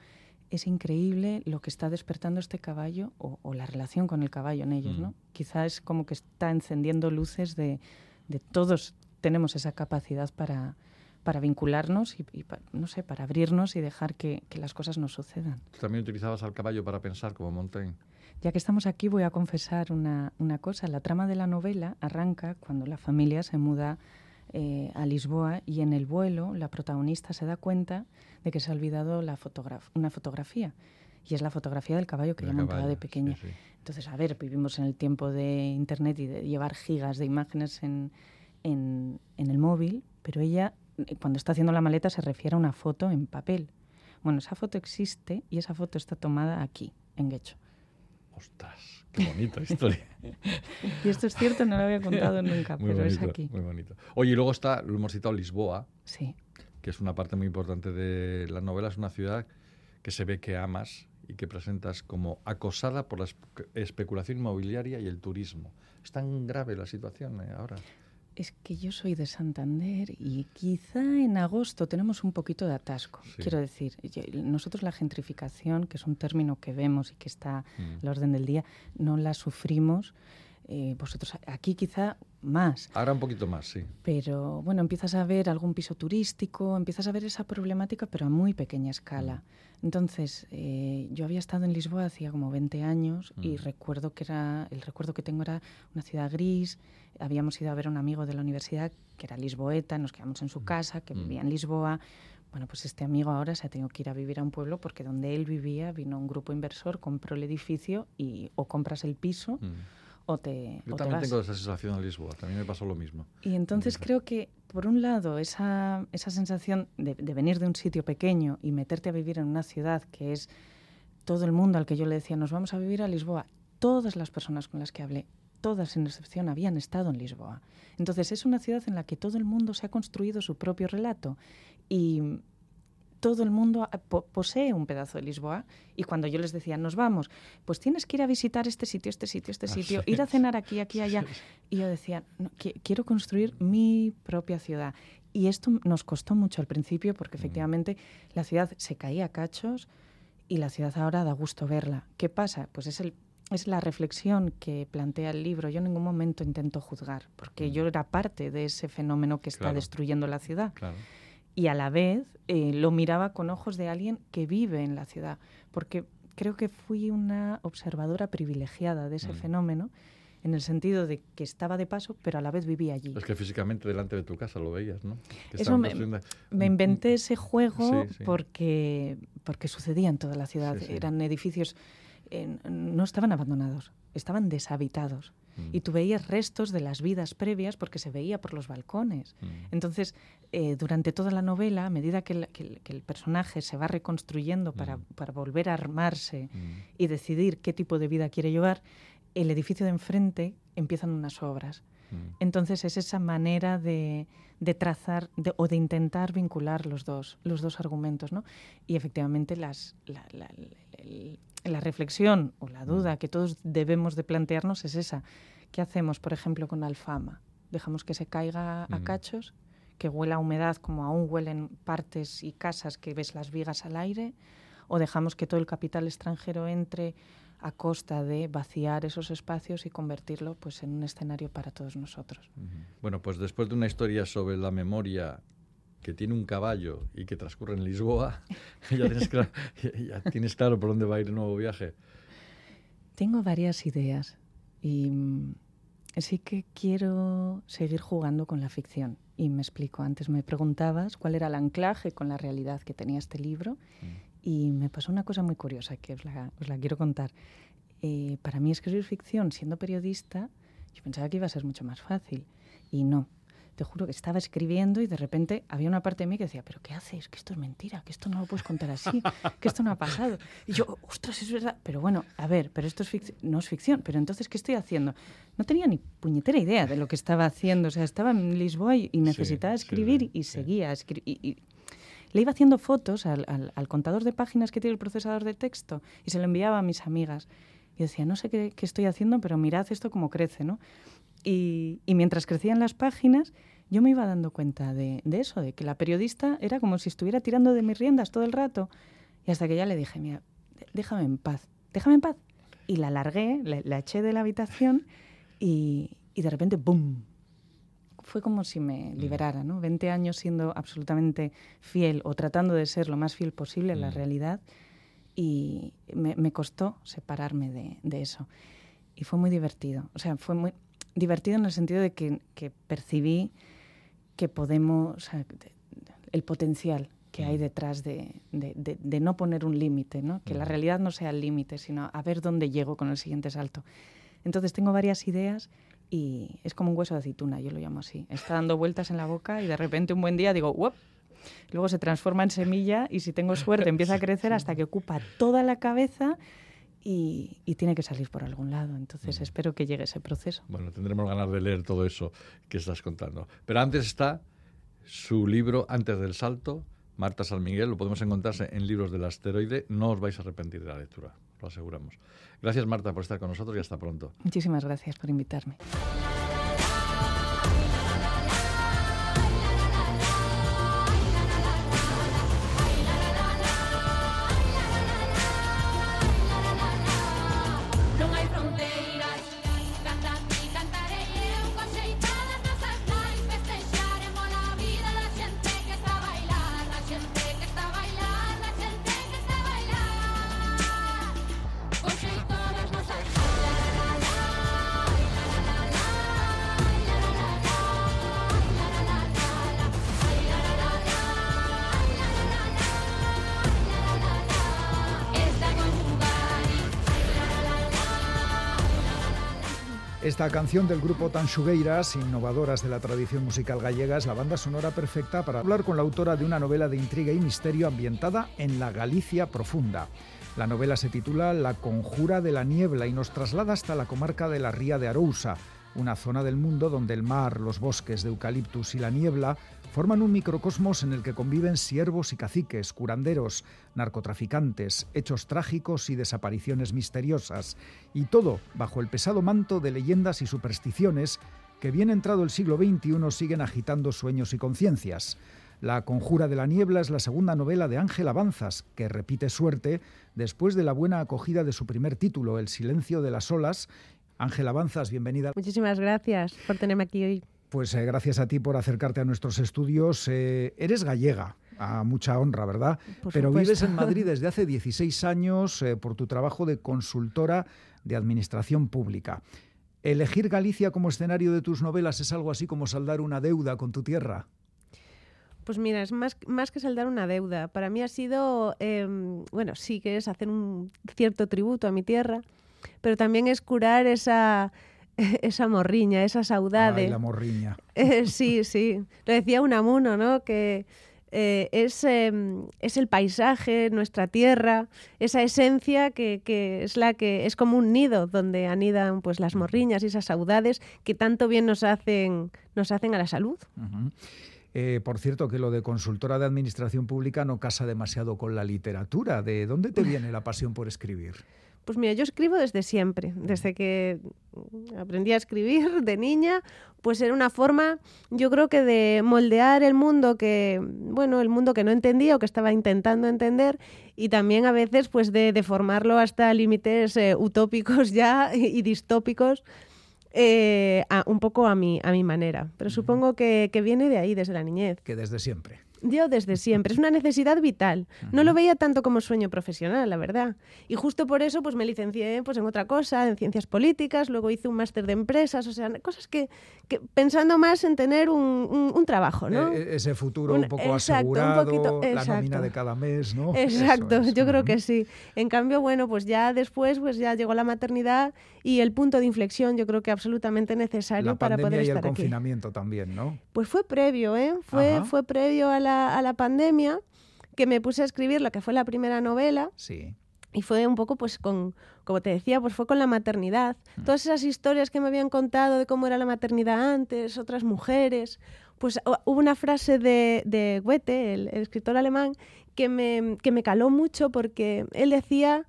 es increíble lo que está despertando este caballo o, la relación con el caballo en ellos, ¿no? Quizá es como que está encendiendo luces de, de todos tenemos esa capacidad para, para vincularnos y, no sé, para abrirnos y dejar que, las cosas nos sucedan. también utilizabas al caballo para pensar como Montaigne? Ya que estamos aquí voy a confesar una, cosa. La trama de la novela arranca cuando la familia se muda eh, a Lisboa y en el vuelo la protagonista se da cuenta de que se ha olvidado la una fotografía y es la fotografía del caballo que ella montaba de pequeña. Entonces, a ver, vivimos en el tiempo de Internet y de llevar gigas de imágenes en, en, en el móvil, pero ella cuando está haciendo la maleta se refiere a una foto en papel. Bueno, esa foto existe y esa foto está tomada aquí, en Guecho. Ostras, qué bonita historia. <laughs> y esto es cierto, no lo había contado nunca, pero es aquí. Muy bonito. Oye, y luego está, lo hemos citado, Lisboa. Sí. Que es una parte muy importante de la novela. Es una ciudad que se ve que amas y que presentas como acosada por la especulación inmobiliaria y el turismo. Es tan grave la situación eh, ahora. Es que yo soy de Santander y quizá en agosto tenemos un poquito de atasco. Quiero decir, nosotros la gentrificación, que es un término que vemos y que está mm. al orden del día, no la sufrimos eh, vosotros aquí quizá más. Ahora un poquito más, sí. Pero bueno, empiezas a ver algún piso turístico, empiezas a ver esa problemática, pero a muy pequeña escala. Mm. Entonces, eh, yo había estado en Lisboa hacía como 20 años y mm. recuerdo que era, el recuerdo que tengo era una ciudad gris. Habíamos ido a ver a un amigo de la universidad que era lisboeta, nos quedamos en su mm. casa, que vivía en Lisboa. Bueno, pues este amigo ahora se ha tenido que ir a vivir a un pueblo porque donde él vivía vino un grupo inversor, compró el edificio y o compras el piso o te Yo también tengo esa sensación en Lisboa, también me pasó lo mismo. Y entonces creo que, por un lado, esa, esa sensación de, venir de un sitio pequeño y meterte a vivir en una ciudad que es todo el mundo al que yo le decía, nos vamos a vivir a Lisboa, todas las personas con las que hablé, todas sin excepción habían estado en Lisboa. Entonces es una ciudad en la que todo el mundo se ha construido su propio relato y todo el mundo posee un pedazo de Lisboa y cuando yo les decía, nos vamos, pues tienes que ir a visitar este sitio, este sitio, este ah, sitio, ir a cenar aquí, aquí, <laughs> allá. Y yo decía, quiero construir mi propia ciudad. Y esto nos costó mucho al principio porque mm. efectivamente la ciudad se caía a cachos y la ciudad ahora da gusto verla. ¿Qué pasa? Pues es el es la reflexión que plantea el libro. Yo en ningún momento intento juzgar, porque yo era parte de ese fenómeno que está destruyendo la ciudad. Claro y a la vez eh, lo miraba con ojos de alguien que vive en la ciudad, porque creo que fui una observadora privilegiada de ese mm. fenómeno en el sentido de que estaba de paso, pero a la vez vivía allí. Es que físicamente delante de tu casa lo veías, ¿no? Eso me, inventé ese juego Porque, porque sucedía en toda la ciudad. Eran edificios, no estaban abandonados, estaban deshabitados. Y tú veías restos de las vidas previas porque se veía por los balcones. Mm. Entonces, eh, durante toda la novela, a medida que el, personaje se va reconstruyendo para, mm. para volver a armarse mm. y decidir qué tipo de vida quiere llevar, el edificio de enfrente empiezan unas obras. Entonces es esa manera de, de trazar o de intentar vincular los dos, los dos argumentos. ¿no? Y efectivamente las, la, la, la reflexión o la duda mm. que todos debemos de plantearnos es esa. ¿Qué hacemos, por ejemplo, con Alfama? ¿Dejamos que se caiga a cachos? ¿Que huela a humedad como aún huelen partes y casas que ves las vigas al aire? ¿O dejamos que todo el capital extranjero entre a costa de vaciar esos espacios y convertirlo pues, en un escenario para todos nosotros? Bueno, pues después de una historia sobre la memoria que tiene un caballo y que transcurre en Lisboa, <laughs> ya, tienes claro, <laughs> ya tienes claro por dónde va a ir el nuevo viaje. Tengo varias ideas y, sí que quiero seguir jugando con la ficción. Y me explico, antes me preguntabas cuál era el anclaje con la realidad que tenía este libro. Mm. Y me pasó una cosa muy curiosa que os la, os la quiero contar. Eh, para mí escribir ficción siendo periodista, yo pensaba que iba a ser mucho más fácil. Y no te juro que estaba escribiendo y de repente había una parte de mí que decía, pero ¿qué haces? Que esto es mentira, que esto no lo puedes contar así, que esto no ha pasado. Y yo, ostras, es verdad. Pero bueno, a ver, pero esto es no es ficción. Pero entonces, ¿qué estoy haciendo? No tenía ni puñetera idea de lo que estaba haciendo. O sea, estaba en Lisboa y, necesitaba escribir y seguía. Y, le iba haciendo fotos al, al, contador de páginas que tiene el procesador de texto y se lo enviaba a mis amigas. Y decía, no sé qué, qué estoy haciendo, pero mirad esto como crece, ¿no? Y, mientras crecían las páginas, yo me iba dando cuenta de, eso, de que la periodista era como si estuviera tirando de mis riendas todo el rato. Y hasta que ya le dije, mira, déjame en paz, déjame en paz. Y la largué, la, eché de la habitación y, de repente, ¡bum! Fue como si me mm. liberara, ¿no? 20 años siendo absolutamente fiel o tratando de ser lo más fiel posible en la mm. realidad y me, costó separarme de, de, eso. Y fue muy divertido. O sea, fue muy, divertido en el sentido de que, percibí que podemos, el potencial que hay mm. detrás de, no poner un límite, ¿no? que la mm. realidad no sea el límite, sino a ver dónde llego con el siguiente salto. Entonces tengo varias ideas y es como un hueso de aceituna, yo lo llamo así. Está dando vueltas en la boca y de repente un buen día digo, ¡Wop! Luego se transforma en semilla y si tengo suerte empieza a crecer hasta que ocupa toda la cabeza y, tiene que salir por algún lado. Entonces espero que llegue ese proceso. Bueno, tendremos ganas de leer todo eso que estás contando. Pero antes está su libro Antes del Salto, Marta San Miguel, lo podemos encontrarse en libros del asteroide. No os vais a arrepentir de la lectura, lo aseguramos. Gracias Marta por estar con nosotros y hasta pronto. Muchísimas gracias por invitarme. Esta canción del grupo Tanxugueiras, innovadoras de la tradición musical gallega, es la banda sonora perfecta para hablar con la autora de una novela de intriga y misterio ambientada en la Galicia profunda. La novela se titula La conjura de la niebla y nos traslada hasta la comarca de la Ría de Arousa, una zona del mundo donde el mar, los bosques de eucaliptus y la niebla forman un microcosmos en el que conviven siervos y caciques, curanderos, narcotraficantes, hechos trágicos y desapariciones misteriosas, y todo bajo el pesado manto de leyendas y supersticiones que bien entrado el siglo XXI siguen agitando sueños y conciencias. La Conjura de la Niebla es la segunda novela de Ángel Avanzas, que repite suerte después de la buena acogida de su primer título, El silencio de las olas, Ángel Avanzas, bienvenida. Muchísimas gracias por tenerme aquí hoy. Pues eh, gracias a ti por acercarte a nuestros estudios. Eh, eres gallega, a mucha honra, ¿verdad? Pero vives en Madrid <laughs> desde hace 16 años eh, por tu trabajo de consultora de administración pública. ¿Elegir Galicia como escenario de tus novelas es algo así como saldar una deuda con tu tierra? Pues mira, es más, más que saldar una deuda. Para mí ha sido, em, bueno, sí que es hacer un cierto tributo a mi tierra, pero también es curar esa, <laughs> esa morriña, esa saudade. Ay, la morriña. <laughs> Eh, sí, sí. Lo decía Unamuno, ¿no? Que eh, es, em, es, el paisaje, nuestra tierra, esa esencia que, que, es la que es como un nido donde anidan pues las morriñas y esas saudades que tanto bien nos hacen, nos hacen a la salud. Eh, por cierto, que lo de consultora de administración pública no casa demasiado con la literatura. ¿De dónde te <laughs> viene la pasión por escribir? Pues mira, yo escribo desde siempre, desde que aprendí a escribir de niña, pues era una forma, yo creo que de moldear el mundo que, bueno, el mundo que no entendía o que estaba intentando entender y también a veces pues de deformarlo hasta límites eh, utópicos ya <laughs> y, distópicos. Eh, un poco a mi, a mi manera, pero supongo que, que viene de ahí, desde la niñez. Que desde siempre. Yo desde siempre, es una necesidad vital. No lo veía tanto como sueño profesional, la verdad. Y justo por eso pues me licencié pues, en otra cosa, en ciencias políticas, luego hice un máster de empresas, o sea, cosas que, pensando más en tener un, trabajo, ¿no? E, e, ese futuro un, poco asegurado, la nómina de cada mes, ¿no? Exacto, yo creo que sí. En cambio, bueno, pues ya después pues ya llegó la maternidad y el punto de inflexión yo creo que absolutamente necesario para poder estar y el confinamiento también, ¿no? Pues fue previo, ¿eh? Fue, fue previo a la, a la pandemia que me puse a escribir lo que fue la primera novela. Sí. Y fue un poco, pues, con, como te decía, pues fue con la maternidad. Mm. Todas esas historias que me habían contado de cómo era la maternidad antes, otras mujeres. Pues hubo una frase de, de Goethe, el, escritor alemán, que me, que me caló mucho porque él decía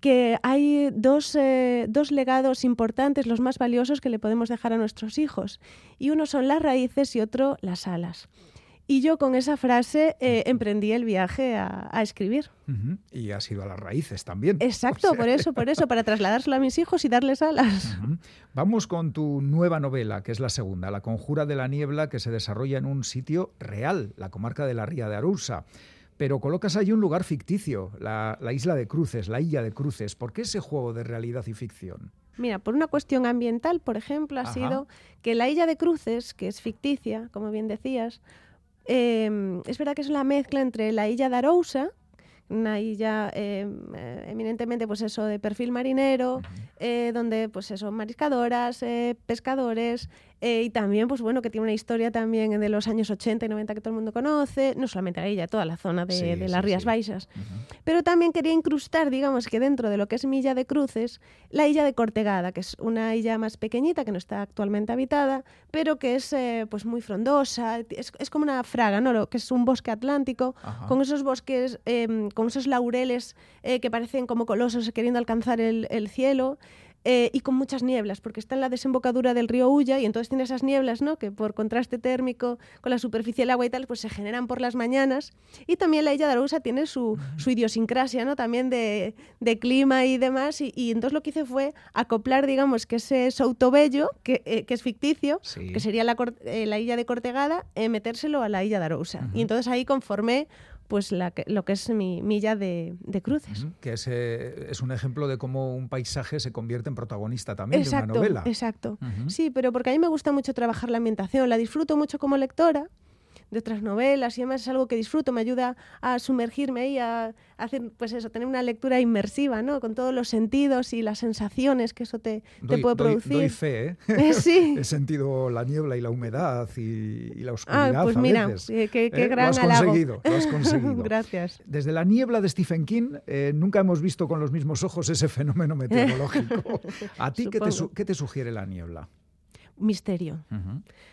que hay dos, eh, dos, legados importantes, los más valiosos que le podemos dejar a nuestros hijos. Y uno son las raíces y otro las alas. Y yo con esa frase eh, emprendí el viaje a, escribir. Y has ido a las raíces también. Exacto, <laughs> por eso, por eso, para trasladárselo a mis hijos y darles alas. <laughs> Vamos con tu nueva novela, que es la segunda, La Conjura de la Niebla, que se desarrolla en un sitio real, la comarca de la Ría de Arousa. Pero colocas ahí un lugar ficticio, la, isla de Cruces, la Isla de Cruces. ¿Por qué ese juego de realidad y ficción? Mira, por una cuestión ambiental, por ejemplo, ha sido que la Isla de Cruces, que es ficticia, como bien decías, Em, es verdad que es una mezcla entre la isla de Arousa, una isla em, eh, eminentemente pues eso de perfil marinero, eh, donde pues eso, mariscadoras, eh, pescadores, eh, y también, pues bueno, que tiene una historia también de los años 80 y 90 que todo el mundo conoce, no solamente a ella, toda la zona de, las Rías Baixas. Pero también quería incrustar, digamos, que dentro de lo que es Milla de Cruces, la isla de Cortegada, que es una isla más pequeñita, que no está actualmente habitada, pero que es eh, pues muy frondosa, es, es, como una fraga, ¿no? que es un bosque atlántico, con esos bosques, em, con esos laureles eh, que parecen como colosos queriendo alcanzar el, el cielo. Eh, y con muchas nieblas, porque está en la desembocadura del río Ulla y entonces tiene esas nieblas, ¿no? Que por contraste térmico con la superficie del agua y tal, pues se generan por las mañanas. Y también la isla de Arousa tiene su, su idiosincrasia, ¿no? También de, de clima y demás. Y, y, entonces lo que hice fue acoplar, digamos, que ese Soutobello, que, eh, que es ficticio, que sería la, eh, la, isla de Cortegada, metérselo a la isla de Arousa. Y entonces ahí conformé pues la, lo que es mi milla de, cruces. Que es, es, un ejemplo de cómo un paisaje se convierte en protagonista también de una novela. Exacto, sí, pero porque a mí me gusta mucho trabajar la ambientación, la disfruto mucho como lectora de otras novelas y además es algo que disfruto, me ayuda a sumergirme ahí, a, hacer, pues eso, tener una lectura inmersiva, ¿no? Con todos los sentidos y las sensaciones que eso te, te puede producir. Doy fe, ¿eh? eh <laughs> <laughs> sí. He sentido la niebla y la humedad y, la oscuridad ah, pues a mira, veces. Eh, qué, qué ¿Eh? gran Lo has conseguido, lo has <laughs> conseguido. Gracias. Desde la niebla de Stephen King nunca hemos visto con los mismos ojos ese fenómeno meteorológico. ¿A ti qué te, qué te sugiere la niebla? Misterio.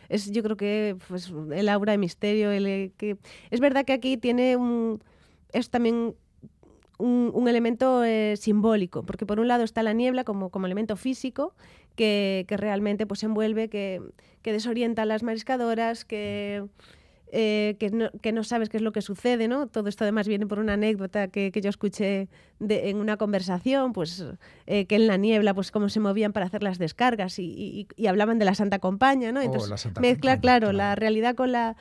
Es, yo creo que pues, el aura de misterio, el, eh, que es verdad que aquí tiene un es también un, elemento eh, simbólico, porque por un lado está la niebla como, como elemento físico, que, que realmente pues envuelve, que, que desorienta a las mariscadoras, que eh, que, no, que, no, sabes qué es lo que sucede, ¿no? Todo esto además viene por una anécdota que, que yo escuché de, en una conversación, pues eh, que en la niebla, pues cómo se movían para hacer las descargas y, y, hablaban de la Santa Compaña, ¿no? Oh, entonces mezcla, claro, la realidad con, la,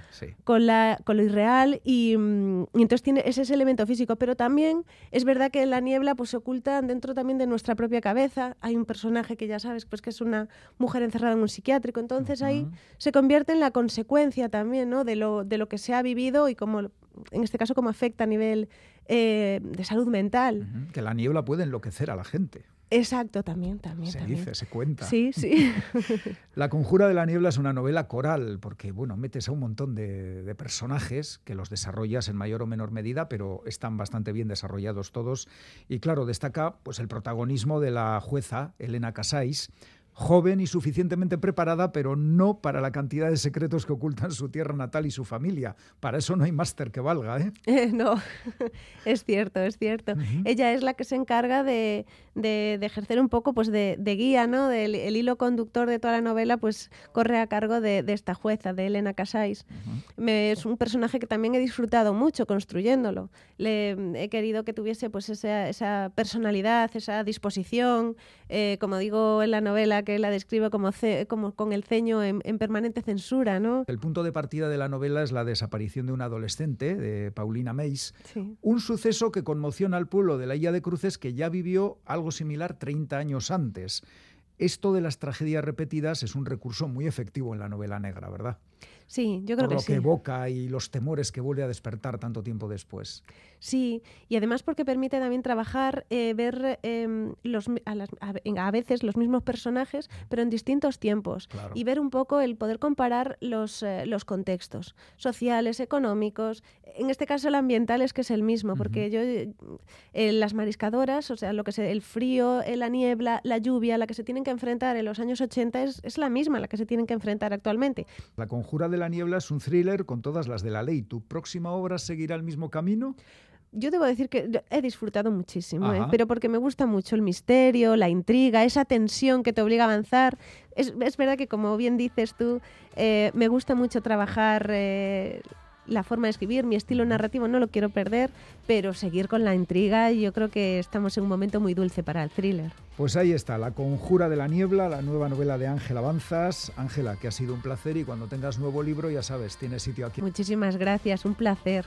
con, la, con lo irreal y, mm, y, entonces tiene ese, ese elemento físico, pero también es verdad que en la niebla pues se ocultan dentro también de nuestra propia cabeza. Hay un personaje que ya sabes, pues que es una mujer encerrada en un psiquiátrico, entonces ahí se convierte en la consecuencia también, ¿no? De lo de lo que se ha vivido y cómo, en este caso, cómo afecta a nivel eh, de salud mental. Que la niebla puede enloquecer a la gente. Exacto, también, también. Se también. dice, se cuenta. Sí, sí. <laughs> la Conjura de la Niebla es una novela coral, porque, bueno, metes a un montón de, de, personajes que los desarrollas en mayor o menor medida, pero están bastante bien desarrollados todos. Y claro, destaca pues, el protagonismo de la jueza Elena Casais, joven y suficientemente preparada, pero no para la cantidad de secretos que ocultan su tierra natal y su familia. Para eso no hay máster que valga, ¿eh? <laughs> no, <laughs> es cierto, es cierto. Ella es la que se encarga de, de, ejercer un poco pues de, guía, ¿no? Del, el hilo conductor de toda la novela pues corre a cargo de, esta jueza, de Elena Casais. es un personaje que también he disfrutado mucho construyéndolo. Le, he querido que tuviese pues esa, esa personalidad, esa disposición, eh, como digo en la novela, la que la describe como, como con el ceño en, permanente censura, ¿no? El punto de partida de la novela es la desaparición de una adolescente, de Paulina Meis, un suceso que conmociona al pueblo de la Isla de Cruces que ya vivió algo similar 30 años antes. Esto de las tragedias repetidas es un recurso muy efectivo en la novela negra, ¿verdad? Sí, yo creo Por que lo que evoca y los temores que vuelve a despertar tanto tiempo después. Sí, y además porque permite también trabajar, eh, ver em, los, a, veces los mismos personajes, pero en distintos tiempos. Y ver un poco el poder comparar los, eh, los contextos sociales, económicos, en este caso el ambiental es que es el mismo, porque yo eh, las mariscadoras, o sea, lo que se, el frío, la niebla, la lluvia, la que se tienen que enfrentar en los años 80 es, es la misma la que se tienen que enfrentar actualmente. La conjura de la niebla es un thriller con todas las de la ley. ¿Tu próxima obra seguirá el mismo camino? Yo debo decir que he disfrutado muchísimo, ¿eh? pero porque me gusta mucho el misterio, la intriga, esa tensión que te obliga a avanzar. Es, verdad que, como bien dices tú, eh, me gusta mucho trabajar eh, la forma de escribir, mi estilo narrativo no lo quiero perder, pero seguir con la intriga, yo creo que estamos en un momento muy dulce para el thriller. Pues ahí está, La Conjura de la Niebla, la nueva novela de Ángela Avanzas. Ángela, que ha sido un placer y cuando tengas nuevo libro, ya sabes, tienes sitio aquí. Muchísimas gracias, un placer.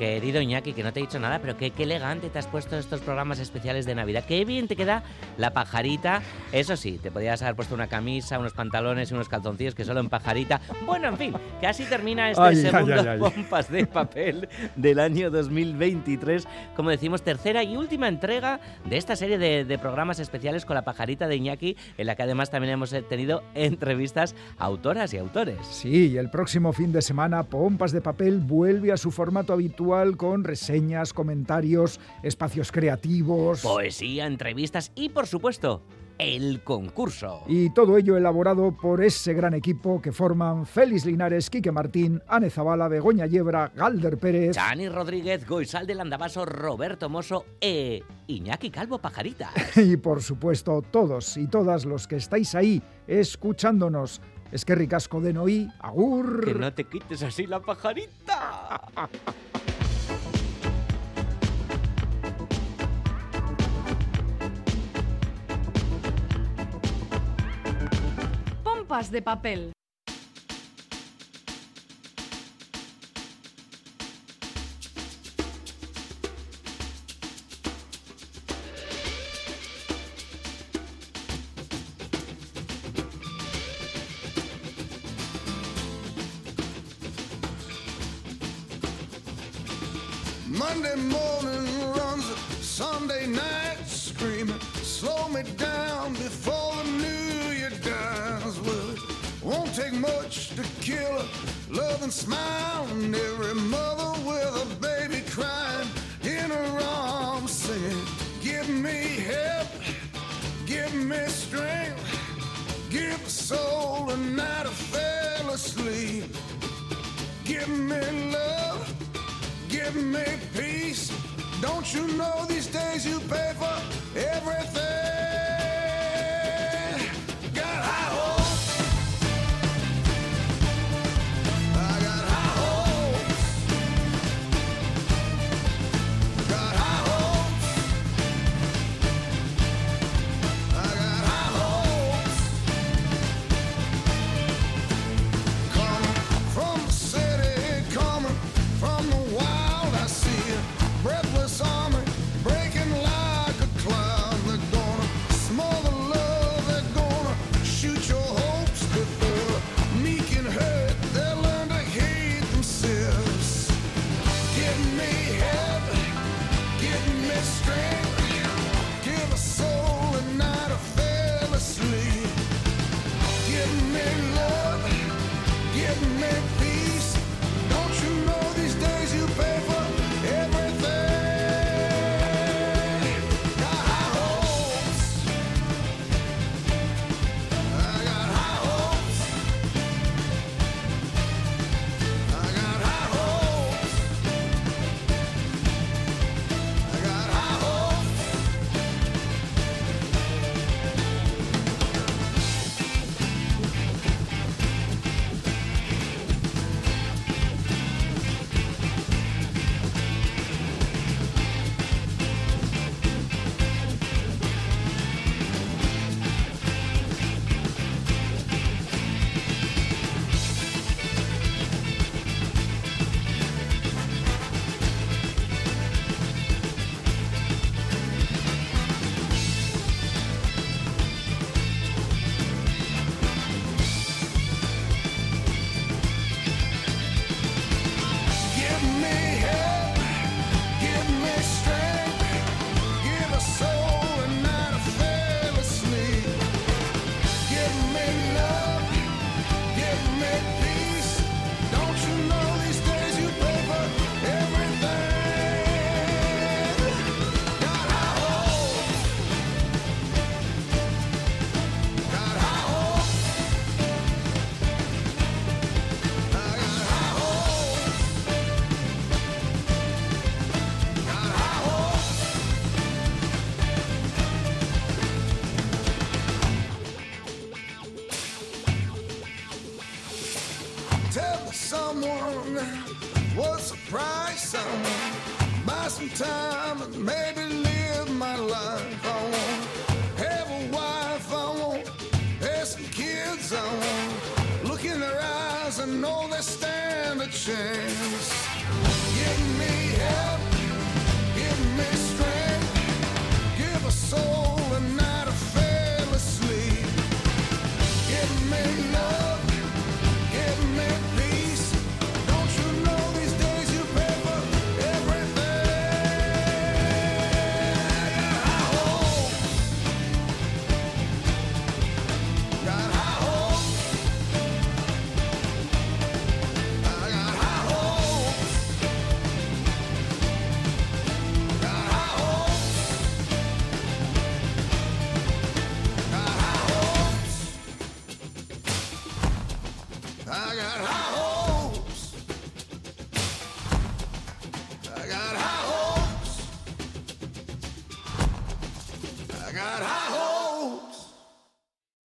Querido Iñaki, que no te he dicho nada, pero qué, elegante te has puesto estos programas especiales de Navidad. Qué bien te queda la pajarita. Eso sí, te podrías haber puesto una camisa, unos pantalones y unos calzoncillos que solo en pajarita. Bueno, en fin, que así termina este segundo Pompas de Papel del año 2023. Como decimos, tercera y última entrega de esta serie de, programas especiales con la pajarita de Iñaki, en la que además también hemos tenido entrevistas a autoras y autores. Sí, y el próximo fin de semana Pompas de Papel vuelve a su formato habitual con reseñas, comentarios, espacios creativos. Poesía, entrevistas y, por supuesto, el concurso. Y todo ello elaborado por ese gran equipo que forman Félix Linares, Quique Martín, Ane Zabala, Begoña Yebra, Galder Pérez, Chani Rodríguez, Goizal del Andabaso, Roberto Mosso e Iñaki Calvo Pajarita. <laughs> y por supuesto, todos y todas los que estáis ahí escuchándonos. Es que ricasco de Noí, agur. Que no te quites así la pajarita. <laughs> de papel. Monday morning runs, Sunday night screaming, slow me down before much to kill a loving smile, and every mother with a baby crying in her arms, singing, Give me help, give me strength, give a soul a night I fell asleep, give me love give me peace. Don't you know these days you pay for everything?